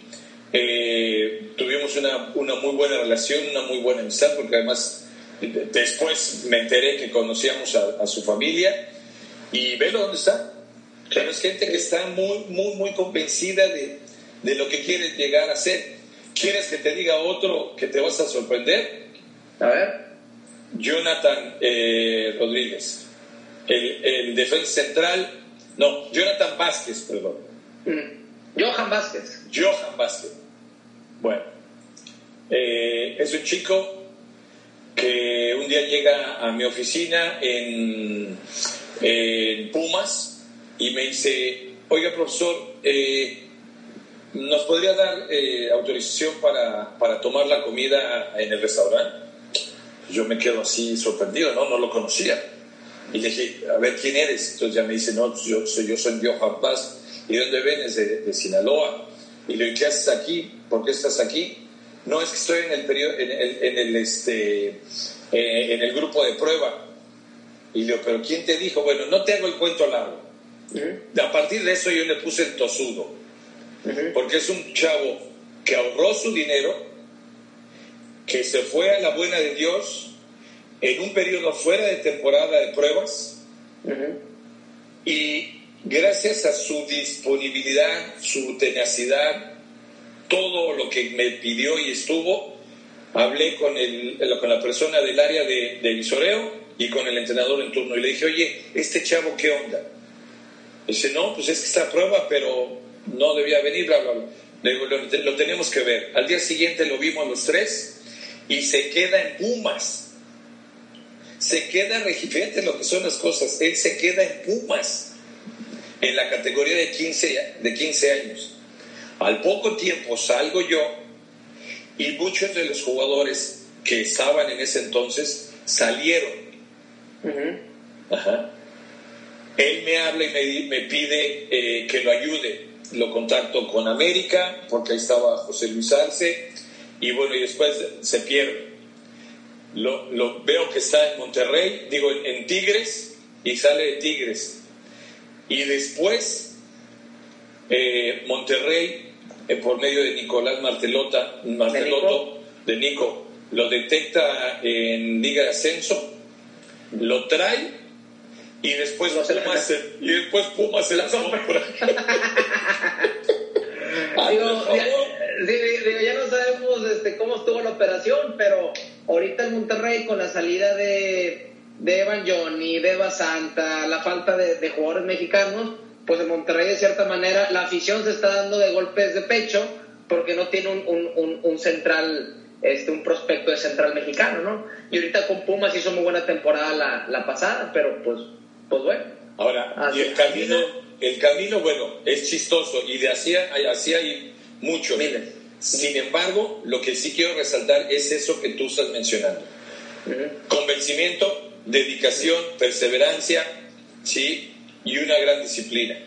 eh, tuvimos una, una, muy buena relación, una muy buena amistad, porque además después me enteré que conocíamos a, su familia y velo dónde está. Pero es gente que está muy, muy, muy convencida de, de lo que quiere llegar a ser. ¿Quieres que te diga otro que te vas a sorprender? A ver. Jonathan eh, Rodríguez, el, defensa central, no, Jonathan Vázquez, perdón. Mm. Johan Vázquez. Johan Vázquez. Bueno, eh, es un chico que un día llega a mi oficina en, Pumas y me dice, oiga profesor, eh, ¿nos podría dar autorización para, para tomar la comida en el restaurante? yo me quedo así sorprendido, ¿no? No lo conocía. Y le dije, a ver, ¿quién eres? Entonces ya me dice, no, yo soy, yo soy Johan Paz. ¿Y dónde vienes? De, de, Sinaloa. Y le digo, ¿qué haces aquí? ¿Por qué estás aquí? No, es que estoy en el, periodo, en el, en el, este, eh, en el grupo de prueba. Y le digo, ¿pero quién te dijo? Bueno, no te hago el cuento largo. A partir de eso yo le puse el tosudo. Porque es un chavo que ahorró su dinero que se fue a la buena de Dios en un periodo fuera de temporada de pruebas. Y gracias a su disponibilidad, su tenacidad, todo lo que me pidió y estuvo, hablé con, el, con la persona del área de, visoreo y con el entrenador en turno. Y le dije, oye, este chavo, ¿qué onda? dice, no, pues es que está a prueba, pero no debía venir, bla, bla, bla. Le digo, lo, lo tenemos que ver. Al día siguiente lo vimos los tres y se queda en Pumas. Se queda, fíjate lo que son las cosas, él se queda en Pumas, en la categoría de 15, de 15 años. Al poco tiempo salgo yo y muchos de los jugadores que estaban en ese entonces salieron. Él me habla y me, me pide eh, que lo ayude. Lo contacto con América, porque ahí estaba José Luis Arce y bueno, y después se pierde. Lo, lo veo que está en Monterrey, digo, en, Tigres, y sale de Tigres. Y después, eh, Monterrey, eh, por medio de Nicolás Martelota, Marteloto, ¿De Nico? lo detecta en Liga de Ascenso, lo trae y después Pumas, se, y después Pumas se la compra. digo, ya, ya, no sabemos este, cómo estuvo la operación, pero ahorita en Monterrey con la salida de, de Evan Johnny, de Eva Santa, la falta de, jugadores mexicanos, pues en Monterrey de cierta manera la afición se está dando de golpes de pecho porque no tiene un, un, un, central, este, un prospecto de central mexicano, ¿no? Y ahorita con Pumas hizo muy buena temporada la, la pasada, pero pues, pues bueno. Ahora, y el camino, el camino, bueno, es chistoso y de así, así hay mucho. Sin embargo, lo que sí quiero resaltar es eso que tú estás mencionando. Convencimiento, dedicación, perseverancia, ¿sí? Y una gran disciplina.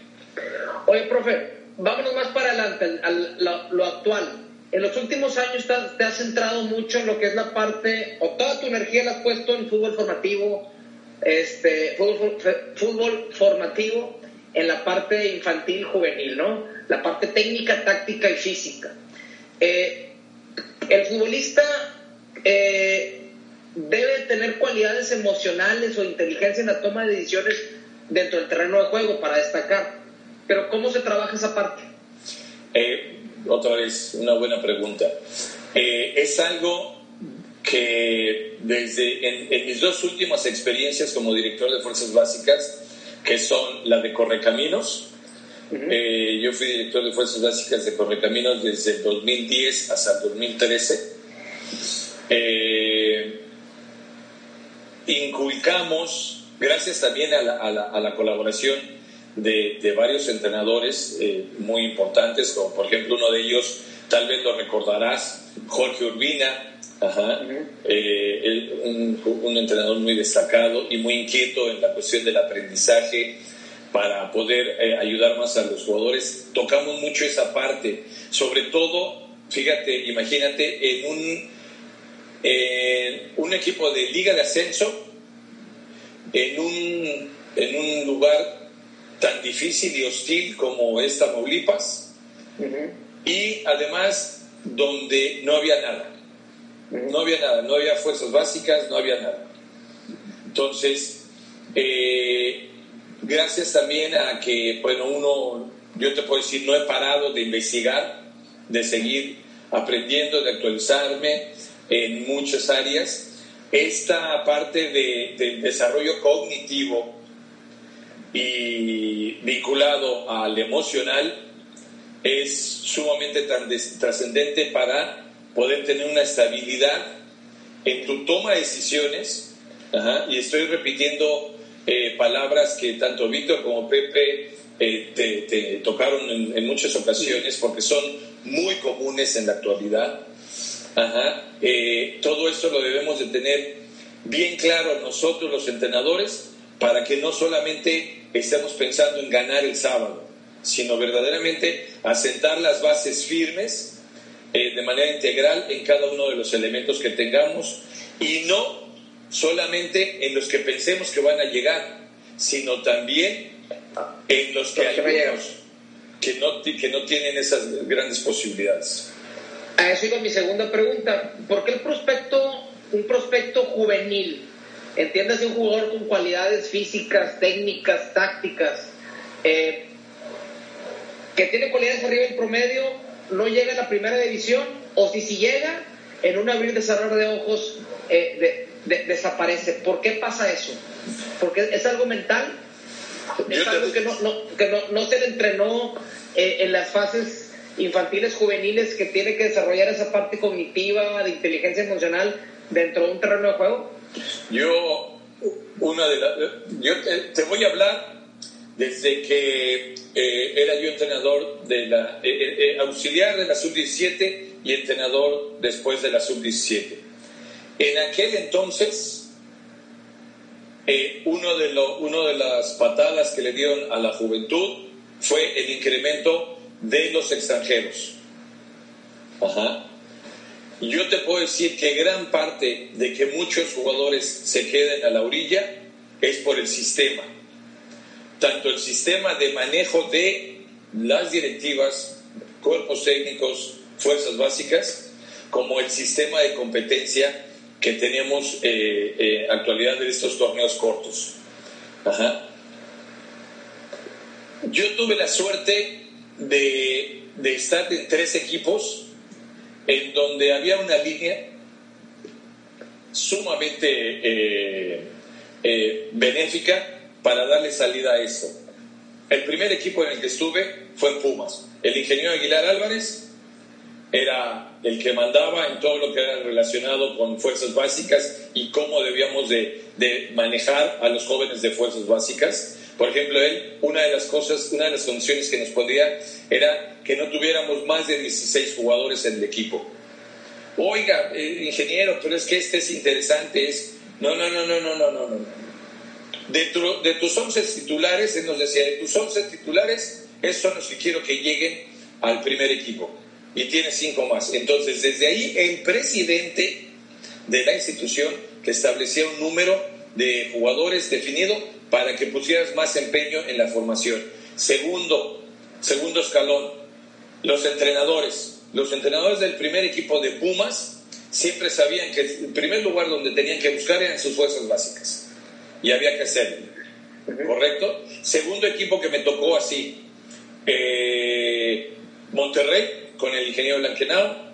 Oye, profe, vámonos más para adelante, al, lo, actual. En los últimos años te has, centrado mucho en lo que es la parte, o toda tu energía la has puesto en fútbol formativo, este, fútbol, formativo en la parte infantil juvenil, ¿no? La parte técnica, táctica y física. Eh, el futbolista eh, debe tener cualidades emocionales o inteligencia en la toma de decisiones dentro del terreno de juego para destacar. Pero ¿cómo se trabaja esa parte? Eh, otra vez, una buena pregunta. es algo que desde en, mis dos últimas experiencias como director de Fuerzas Básicas, que son la de Correcaminos, eh, yo fui director de Fuerzas Básicas de Correcaminos desde el 2010 hasta el 2013, eh, inculcamos, gracias también a la, colaboración de, varios entrenadores eh, muy importantes, como por ejemplo uno de ellos, tal vez lo recordarás, Jorge Urbina, Ajá. Eh, un, entrenador muy destacado y muy inquieto en la cuestión del aprendizaje para poder eh, ayudar más a los jugadores. Tocamos mucho esa parte, sobre todo, fíjate, imagínate, en un, un equipo de liga de ascenso, en un, en un lugar tan difícil y hostil como es Tamaulipas, y además donde no había nada no había nada, no había fuerzas básicas, no había nada. Entonces, eh, gracias también a que, bueno, uno, yo te puedo decir, no he parado de investigar, de seguir aprendiendo, de actualizarme en muchas áreas. Esta parte de, del desarrollo cognitivo y vinculado al emocional es sumamente trascendente para poder tener una estabilidad en tu toma de decisiones, y estoy repitiendo eh, palabras que tanto Víctor como Pepe eh, te, tocaron en, muchas ocasiones porque son muy comunes en la actualidad. Eh, todo esto lo debemos de tener bien claro nosotros los entrenadores para que no solamente estemos pensando en ganar el sábado, sino verdaderamente asentar las bases firmes eh, de manera integral en cada uno de los elementos que tengamos y no solamente en los que pensemos que van a llegar, sino también en los que, hay que, no, que no tienen esas grandes posibilidades. A eso iba mi segunda pregunta. ¿Por qué el prospecto, un prospecto juvenil, entiéndase un jugador con cualidades físicas, técnicas, tácticas, eh, que tiene cualidades arriba del promedio, no llega a la primera división o si si llega, en un abrir y cerrar de ojos eh, desaparece. ¿Por qué pasa eso? Porque es algo mental, es algo que no, que no, se le entrenó eh, en las fases infantiles, juveniles, que tiene que desarrollar esa parte cognitiva, de inteligencia emocional dentro de un terreno de juego. Yo, una de yo te voy a hablar desde que eh, era yo entrenador de la, eh, eh, auxiliar de la sub-17 y entrenador después de la sub-17. En aquel entonces, uno, de uno de las patadas que le dieron a la juventud fue el incremento de los extranjeros. Ajá. Yo te puedo decir que gran parte de que muchos jugadores se queden a la orilla es por el sistema tanto el sistema de manejo de las directivas, cuerpos técnicos, fuerzas básicas, como el sistema de competencia que tenemos eh, eh actualidad de estos torneos cortos. Yo tuve la suerte de, estar en tres equipos en donde había una línea sumamente eh, benéfica para darle salida a esto. El primer equipo en el que estuve fue en Pumas. El ingeniero Aguilar Álvarez era el que mandaba en todo lo que era relacionado con fuerzas básicas y cómo debíamos de, de, manejar a los jóvenes de fuerzas básicas. Por ejemplo, él, una de las cosas, una de las condiciones que nos podía era que no tuviéramos más de 16 jugadores en el equipo. Oiga, eh, ingeniero, pero es que este es interesante, es... No, no, no, no, no, no, no, no. De, tus 11 titulares, él nos decía, de tus 11 titulares, esos son los que quiero que lleguen al primer equipo. Y tiene cinco más. Entonces, desde ahí, el presidente de la institución establecía un número de jugadores definido para que pusieras más empeño en la formación. Segundo, segundo escalón, los entrenadores. Los entrenadores del primer equipo de Pumas siempre sabían que el primer lugar donde tenían que buscar eran sus fuerzas básicas. Y había que hacerlo. ¿Correcto? Segundo equipo que me tocó así. Eh, Monterrey, con el ingeniero Blanquenao.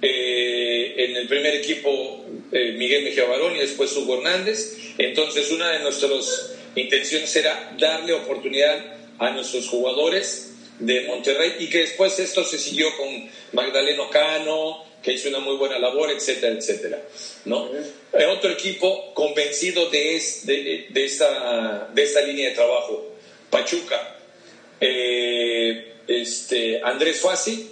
Eh, en el primer equipo, eh, Miguel Mejía Barón y después Hugo Hernández. Entonces, una de nuestras intenciones era darle oportunidad a nuestros jugadores de Monterrey y que después esto se siguió con Magdaleno Cano, que hizo una muy buena labor, etcétera, etcétera. ¿no? Otro equipo convencido de, de, de, esta, de esta línea de trabajo, Pachuca, eh, este, Andrés Fasi,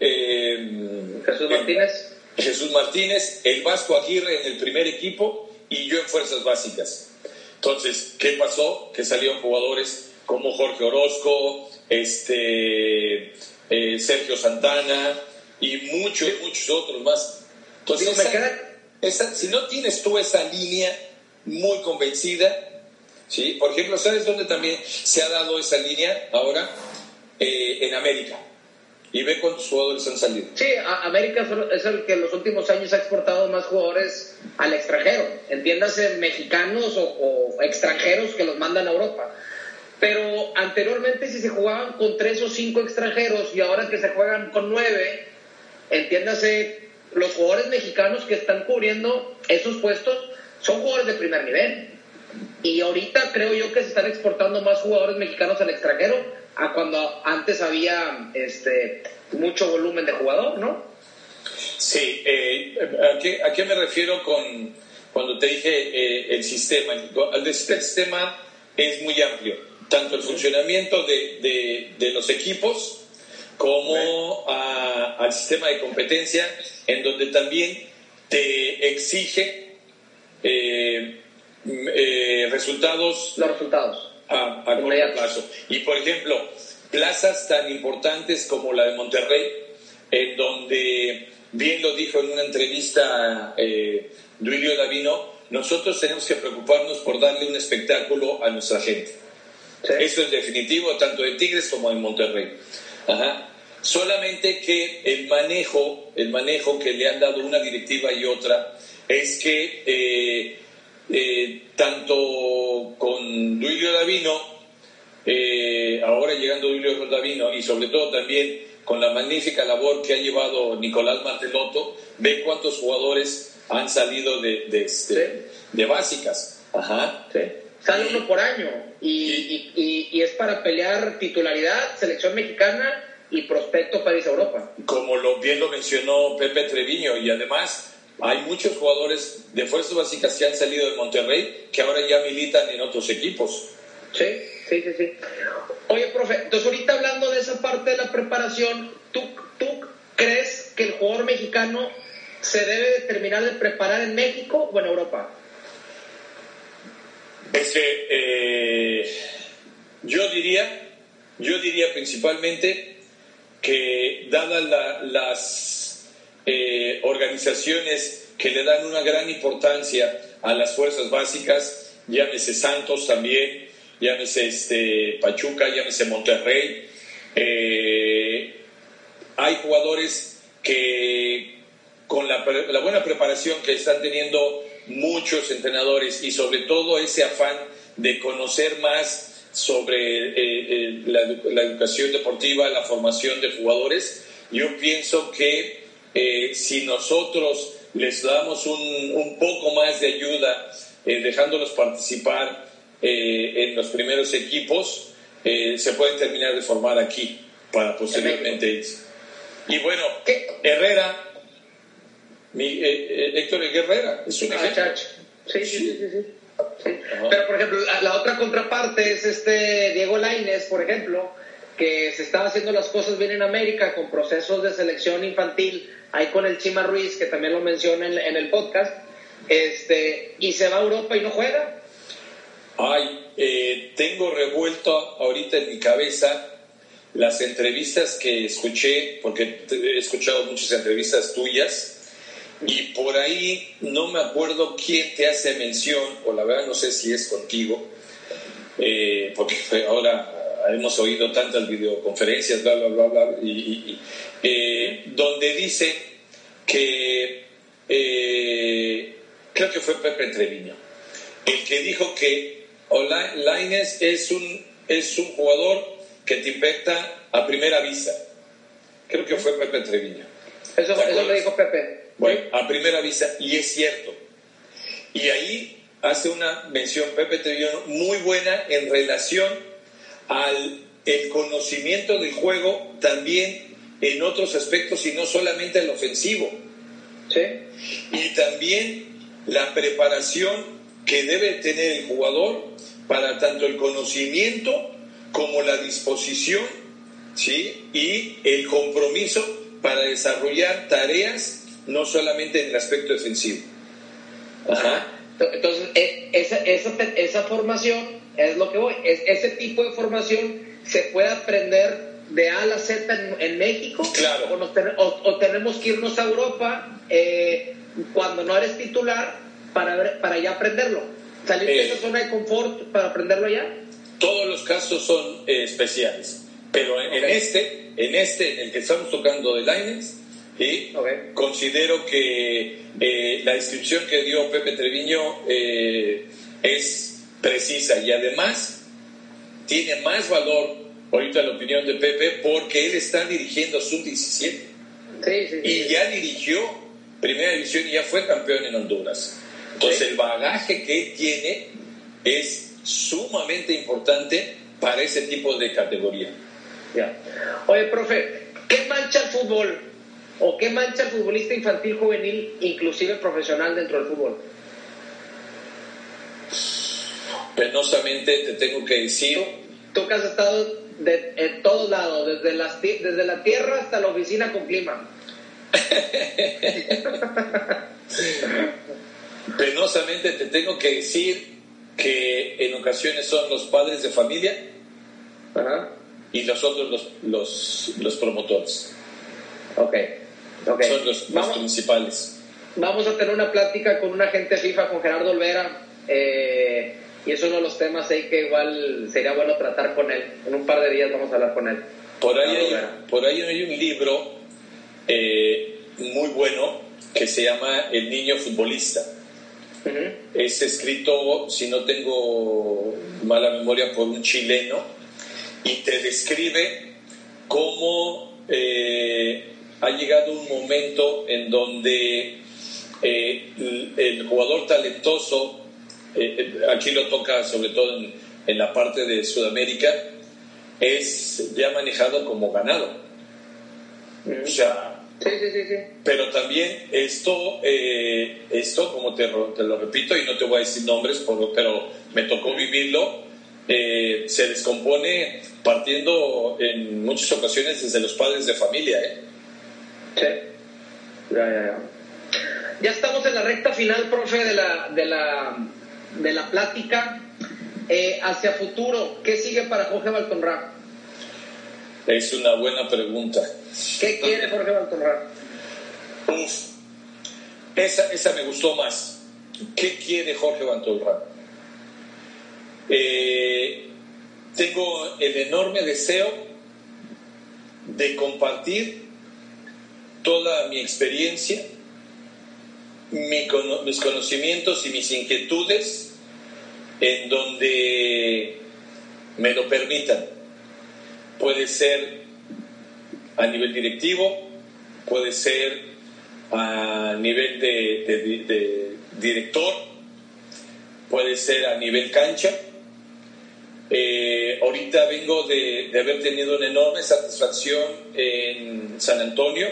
eh, Jesús Martínez. Jesús Martínez, el Vasco Aguirre en el primer equipo y yo en fuerzas básicas. Entonces, ¿qué pasó? Que salieron jugadores como Jorge Orozco, este, eh, Sergio Santana y muchos, muchos otros más. Entonces, si no tienes tú esa línea muy convencida, ¿sí? Por ejemplo, ¿sabes dónde también se ha dado esa línea ahora? Eh, en América y ve cuántos jugadores han salido. Sí, América es el que en los últimos años ha exportado más jugadores al extranjero, entiéndase mexicanos o, extranjeros que los mandan a Europa. Pero anteriormente si se jugaban con tres o cinco extranjeros y ahora que se juegan con nueve, entiéndase, los jugadores mexicanos que están cubriendo esos puestos son jugadores de primer nivel. Y ahorita creo yo que se están exportando más jugadores mexicanos al extranjero a cuando antes había este, mucho volumen de jugador, ¿no? Sí, eh, ¿a, qué, me refiero con cuando te dije eh, el sistema? El sistema es muy amplio, tanto el funcionamiento de, de, los equipos como al sistema de competencia, en donde también te exige eh, resultados. Los resultados a, a plazo. Y por ejemplo, plazas tan importantes como la de Monterrey, en donde, bien lo dijo en una entrevista eh, Duilio Davino, nosotros tenemos que preocuparnos por darle un espectáculo a nuestra gente. Eso es definitivo, tanto de Tigres como de Monterrey. Solamente que el manejo, el manejo que le han dado una directiva y otra, es que eh, eh, tanto con Duilio Davino, eh, ahora llegando Duilio Davino, y sobre todo también con la magnífica labor que ha llevado Nicolás Martelotto, ve cuántos jugadores han salido de, de, este, de básicas. Ajá. Sale uno por año y, y, y, es para pelear titularidad, selección mexicana y prospecto a Europa. Como lo, bien lo mencionó Pepe Treviño y además hay muchos jugadores de fuerzas básicas que han salido de Monterrey que ahora ya militan en otros equipos. Sí, sí, sí, sí. Oye, profe, entonces ahorita hablando de esa parte de la preparación, ¿tú, tú crees que el jugador mexicano se debe terminar de preparar en México o en Europa? Es eh, yo diría, yo diría principalmente que dadas las eh, organizaciones que le dan una gran importancia a las fuerzas básicas, llámese Santos también, llámese este, Pachuca, llámese Monterrey. Eh, hay jugadores que con la, buena preparación que están teniendo muchos entrenadores y sobre todo ese afán de conocer más sobre eh, la, la, educación deportiva, la formación de jugadores, yo pienso que eh, si nosotros les damos un, poco más de ayuda, eh, dejándolos participar eh, en los primeros equipos, se pueden terminar de formar aquí para posteriormente irse. Y bueno, Herrera, mi, Héctor Herrera, es un ah, ejemplo. Sí, sí, sí, sí. Pero, por ejemplo, la, otra contraparte es este Diego Laines, por ejemplo, que se estaba haciendo las cosas bien en América con procesos de selección infantil ahí con el Chima Ruiz, que también lo menciona en, el podcast, este, y se va a Europa y no juega. Ay, eh, tengo revuelto ahorita en mi cabeza las entrevistas que escuché, porque he escuchado muchas entrevistas tuyas, Y por ahí no me acuerdo quién te hace mención, o la verdad no sé si es contigo, eh, porque ahora hemos oído tantas videoconferencias, bla, bla, bla, bla, y, eh, donde dice que eh, creo que fue Pepe Treviño, el que dijo que Laines es un, es un jugador que te impacta a primera vista. Creo que fue Pepe Treviño. Eso, eso lo dijo Pepe. Bueno, a primera vista, y es cierto. Y ahí hace una mención Pepe Treviño muy buena en relación al el conocimiento del juego también en otros aspectos y no solamente el ofensivo. ¿Sí? Y también la preparación que debe tener el jugador para tanto el conocimiento como la disposición ¿sí? y el compromiso para desarrollar tareas no solamente en el aspecto defensivo. Ajá. Entonces, esa, esa, esa formación es lo que voy. Es, ese tipo de formación se puede aprender de A a la Z en, México claro. o, tenemos que irnos a Europa eh, cuando no eres titular para, para ya aprenderlo. Salir de eh, esa zona de confort para aprenderlo ya. Todos los casos son eh, especiales, pero en, este, en este, en el que estamos tocando de Lines, ¿sí? considero que la descripción que dio Pepe Treviño es precisa y además tiene más valor ahorita la opinión de Pepe porque él está dirigiendo Sub-17 y ya dirigió Primera División y ya fue campeón en Honduras. Entonces el bagaje que él tiene es sumamente importante para ese tipo de categoría. Ya. Oye, profe, ¿qué mancha el fútbol? ¿O qué mancha el futbolista infantil, juvenil, inclusive profesional dentro del fútbol? Penosamente te tengo que decir... Tú, que has estado de, en todos lados, desde, las, desde la tierra hasta la oficina con clima. [laughs] Penosamente te tengo que decir que en ocasiones son los padres de familia y los otros los, los, los promotores. Ok, Son los, principales. Vamos a tener una plática con un agente FIFA, con Gerardo Olvera. Eh, y es uno de los temas ahí que igual sería bueno tratar con él. En un par de días vamos a hablar con él. Por ahí, hay, por ahí hay un libro eh, muy bueno que se llama El niño futbolista. Es escrito, si no tengo mala memoria, por un chileno y te describe cómo eh, ha llegado un momento en donde eh, el jugador talentoso eh, eh, aquí lo toca sobre todo en, la parte de Sudamérica, es ya manejado como ganado. O sea, pero también esto, eh, esto como te, te, lo repito y no te voy a decir nombres, pero me tocó vivirlo, se descompone partiendo en muchas ocasiones desde los padres de familia. ¿eh? Sí, ya, ya, ya. Ya estamos en la recta final, profe, de la, de la de la plática eh, hacia futuro, ¿qué sigue para Jorge Baltonra? Es una buena pregunta. ¿Qué quiere Jorge Baltonra? Uf, esa, esa me gustó más. ¿Qué quiere Jorge Baltonra? Eh, tengo el enorme deseo de compartir toda mi experiencia, mis conocimientos y mis inquietudes en donde me lo permitan. Puede ser a nivel directivo, puede ser a nivel de, director, puede ser a nivel cancha. Eh, ahorita vengo de, haber tenido una enorme satisfacción en San Antonio,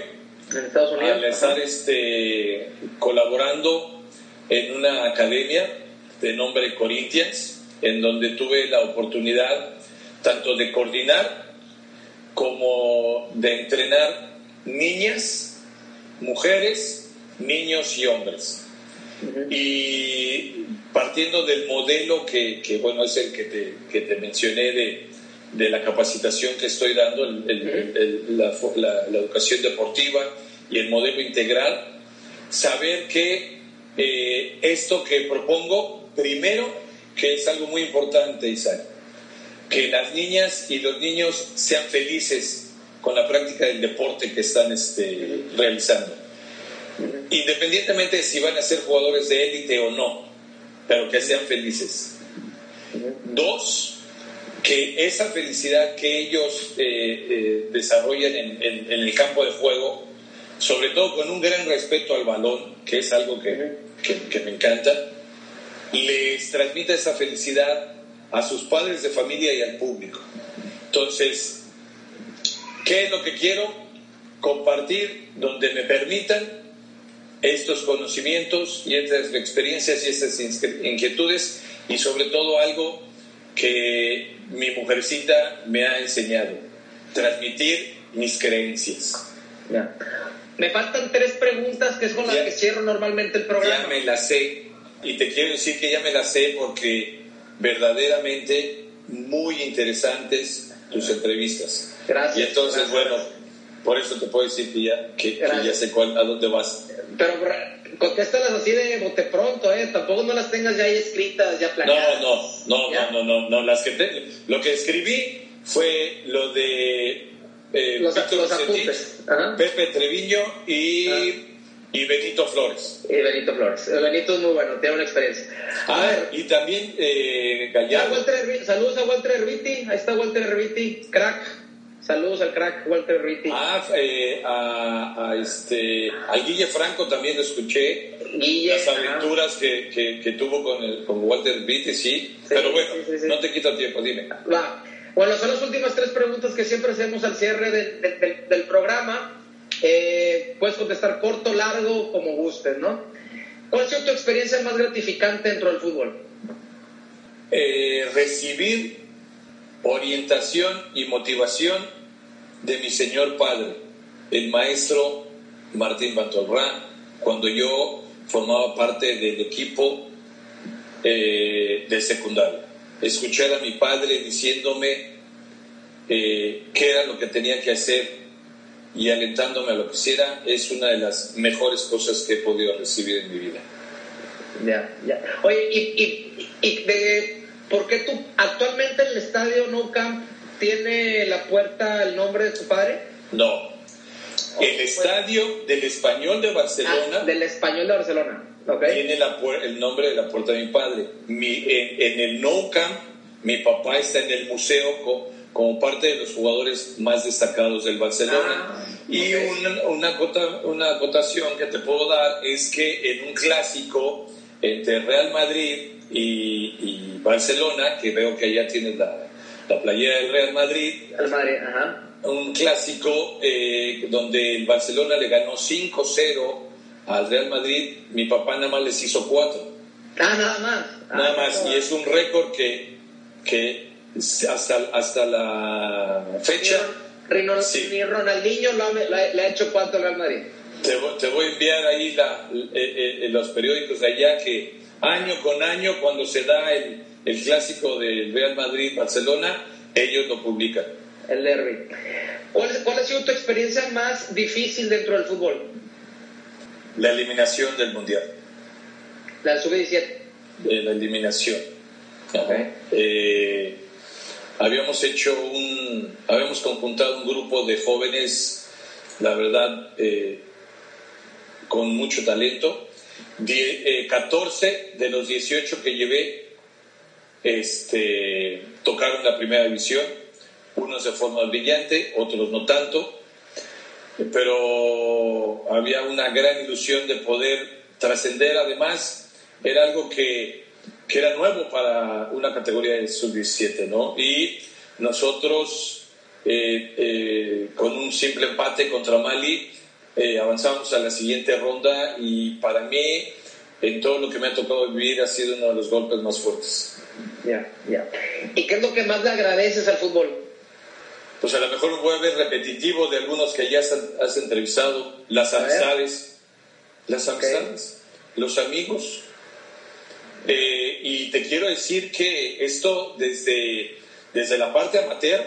en Estados Unidos, al estar este, colaborando en una academia de nombre Corinthians, en donde tuve la oportunidad tanto de coordinar como de entrenar niñas, mujeres, niños y hombres. Y partiendo del modelo que, bueno, es el que te, que te mencioné de, de, la capacitación que estoy dando, la, la, educación deportiva y el modelo integral, saber que eh, esto que propongo, primero, que es algo muy importante, Isaac, que las niñas y los niños sean felices con la práctica del deporte que están este, realizando. Independientemente de si van a ser jugadores de élite o no, pero que sean felices. Dos, que esa felicidad que ellos eh, eh, desarrollan en, el campo de juego, sobre todo con un gran respeto al balón, que es algo que, que, que me encanta, les transmita esa felicidad a sus padres de familia y al público. Entonces, ¿qué es lo que quiero? Compartir donde me permitan estos conocimientos y estas experiencias y estas inquietudes y sobre todo algo que mi mujercita me ha enseñado, transmitir mis creencias. Me faltan tres preguntas que es con las que cierro normalmente el programa. Ya me las sé y te quiero decir que ya me las sé porque verdaderamente muy interesantes tus entrevistas. Gracias. Y entonces, bueno, por eso te puedo decir que ya, que, ya sé cuál, a dónde vas. Pero contéstalas así de bote pronto, ¿eh? Tampoco no las tengas ya ahí escritas, ya planeadas. No, no, no, no, no, no, las que te, lo que escribí fue lo de eh, los, apuntes. Pepe Treviño y, ah. y Benito Flores. Y Benito Flores. Benito es muy bueno, tiene una experiencia. A ver, y también eh, Gallardo. saludos a Walter Herbiti, ahí está Walter Herbiti, crack Saludos al crack Walter Ritti. Ah, eh, a, a, este, al Guille Franco también lo escuché. Guille, Las aventuras que, que, que, tuvo con, el, con Walter Ritti, sí. Pero bueno, no te quito tiempo, dime. Va. Bueno, son las últimas tres preguntas que siempre hacemos al cierre del, del, programa. Eh, puedes contestar corto, largo, como gustes, ¿no? ¿Cuál ha sido tu experiencia más gratificante dentro del fútbol? Eh, recibir orientación y motivación de mi señor padre, el maestro Martín Bantolrán, cuando yo formaba parte del equipo eh, de secundaria. Escuchar a mi padre diciéndome eh, qué era lo que tenía que hacer y alentándome a lo que hiciera es una de las mejores cosas que he podido recibir en mi vida. Ya, ya. Oye, y, y, de, ¿por qué tú actualmente el estadio No Camp ¿Tiene la puerta el nombre de tu padre? No. el estadio del Español de Barcelona. Ah, del Español de Barcelona. Tiene el nombre de la puerta de mi padre. Mi, en, el No Camp, mi papá está en el museo como parte de los jugadores más destacados del Barcelona. Ah, y una, una, una acotación que te puedo dar es que en un clásico entre Real Madrid y, y Barcelona, que veo que allá tienes la, la playera del Real Madrid. Madrid, ajá. Un clásico eh, donde el Barcelona le ganó 5-0 al Real Madrid. Mi papá nada más les hizo 4. Ah, nada más. nada ah, más. Y es un récord que, que hasta, hasta la fecha. Ni, Ronaldinho le ha hecho cuatro al Real Madrid. Te, te, voy a enviar ahí la, eh, eh, los periódicos de allá que año con año, cuando se da el, el clásico del Real Madrid-Barcelona, ellos lo publican. El derby. ¿Cuál, ¿Cuál, ha sido tu experiencia más difícil dentro del fútbol? La eliminación del Mundial. ¿La sub-17? Eh, la eliminación. Eh, habíamos hecho un... Habíamos conjuntado un grupo de jóvenes, la verdad, eh, con mucho talento. 14 de los 18 que llevé este, tocaron la primera división, unos de forma brillante, otros no tanto, pero había una gran ilusión de poder trascender, además era algo que, que, era nuevo para una categoría de sub-17, ¿no? Y nosotros, eh, eh, con un simple empate contra Mali, eh, avanzamos a la siguiente ronda y para mí, en todo lo que me ha tocado vivir, ha sido uno de los golpes más fuertes. Ya, ya. ¿Y qué es lo que más le agradeces al fútbol? Pues a lo mejor a ver repetitivo de algunos que ya has, entrevistado. Las amistades. Las amistades. Los amigos. Eh, y te quiero decir que esto desde, desde la parte amateur,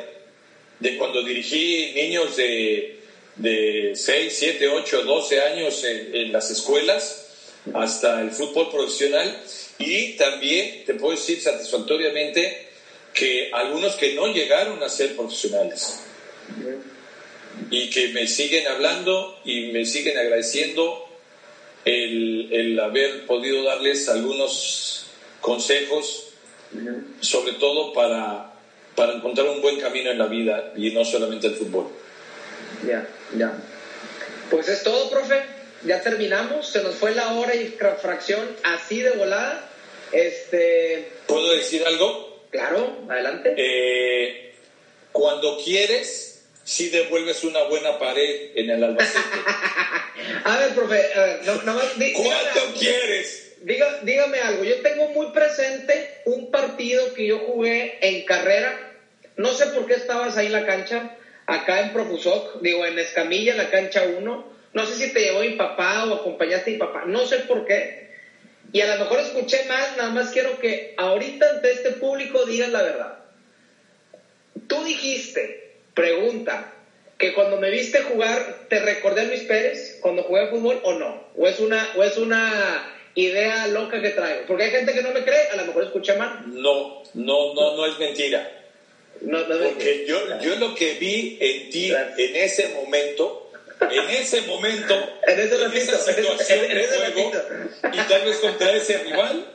de cuando dirigí niños de, de 6, 7, 8, 12 años en, las escuelas hasta el fútbol profesional y también te puedo decir satisfactoriamente que algunos que no llegaron a ser profesionales y que me siguen hablando y me siguen agradeciendo el, el haber podido darles algunos consejos, sobre todo para, para encontrar un buen camino en la vida y no solamente el fútbol. Ya, ya. Pues es todo, profe. Ya terminamos. Se nos fue la hora y fracción así de volada. Este. ¿Puedo decir algo? Claro, adelante. Eh, cuando quieres, si devuelves una buena pared en el Albacete. [laughs] a ver, profe, a ver, no, no, ¿Cuándo quieres? Diga, dígame algo. Yo tengo muy presente un partido que yo jugué en carrera. No sé por qué estabas ahí en la cancha acá en Profusoc, digo, en Escamilla, en la cancha 1. No sé si te llevó mi papá o acompañaste a mi papá, no sé por qué. Y a lo mejor escuché mal, nada más quiero que ahorita ante este público digas la verdad. Tú dijiste, pregunta, que cuando me viste jugar, ¿te recordé a Luis Pérez cuando jugué fútbol o no? ¿O es una, o es una idea loca que traigo? Porque hay gente que no me cree, a lo mejor escuché mal. No, no, no, no es mentira. Porque yo, yo lo que vi en ti en ese momento, en ese momento, [laughs] en, ese esa situación de juego, y tal vez contra ese rival,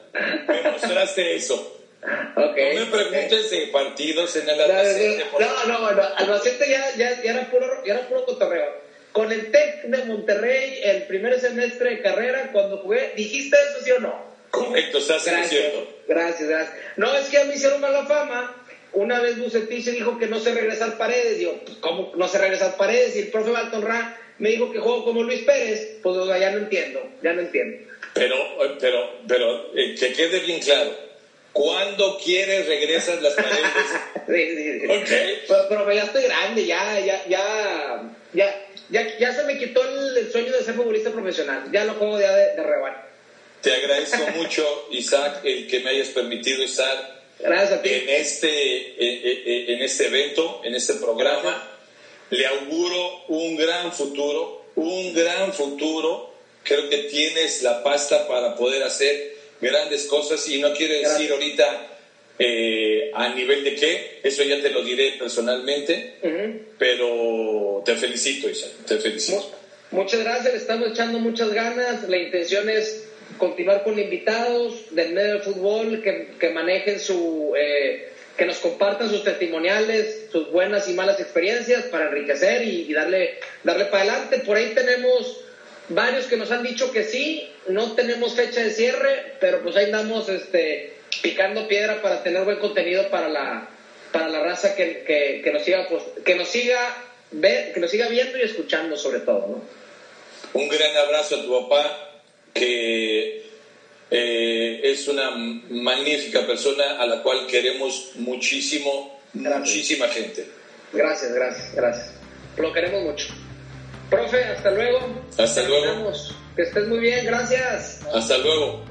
me mostraste eso. No me preguntes de partidos en el Albacete. No, no, no, Albacete ya, ya, ya, era puro, ya era puro cotorreo. Con el TEC de Monterrey, el primer semestre de carrera, cuando jugué, ¿dijiste eso sí o no? Correcto, estás diciendo. Gracias, gracias. No, es que a mí hicieron mala fama una vez Bucetich dijo que no se regresar paredes. Digo, pues, ¿cómo no se regresar paredes? Y el profe Baltonra me dijo que juego como Luis Pérez. Pues ya no entiendo, ya no entiendo. Pero, pero, pero, eh, que quede bien claro. ¿Cuándo quieres regresar las paredes? [laughs] sí, sí, sí. Okay. Pero, ya estoy grande, ya, ya, ya, ya, ya, ya se me quitó el, sueño de ser futbolista profesional. Ya lo juego ya de, de Te agradezco mucho, Isaac, el que me hayas permitido estar en este, en este evento, en este programa. Le auguro un gran futuro, un gran futuro. Creo que tienes la pasta para poder hacer grandes cosas y no quiero decir ahorita eh, a nivel de qué, eso ya te lo diré personalmente, pero te felicito, Isa, te felicito. Muchas gracias, le estamos echando muchas ganas, la intención es continuar con invitados del medio del fútbol que, manejen su, eh, que nos compartan sus testimoniales, sus buenas y malas experiencias para enriquecer y, darle, darle para adelante. Por ahí tenemos varios que nos han dicho que sí, no tenemos fecha de cierre, pero pues ahí andamos este, picando piedra para tener buen contenido para la, para la raza que, que, nos siga, pues, que nos siga que nos siga viendo y escuchando sobre todo, ¿no? Un gran abrazo a tu papá que eh, es una magnífica persona a la cual queremos muchísimo, muchísima gente. Gracias, gracias, gracias. Lo queremos mucho. Profe, hasta luego. Hasta luego. Que estés muy bien, gracias. Hasta luego.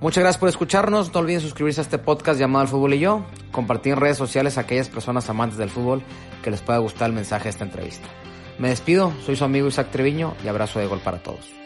Muchas gracias por escucharnos. No olviden suscribirse a este podcast llamado El Fútbol y Yo. Compartir en redes sociales a aquellas personas amantes del fútbol que les pueda gustar el mensaje de esta entrevista. Me despido, soy su amigo Isaac Treviño y abrazo de gol para todos.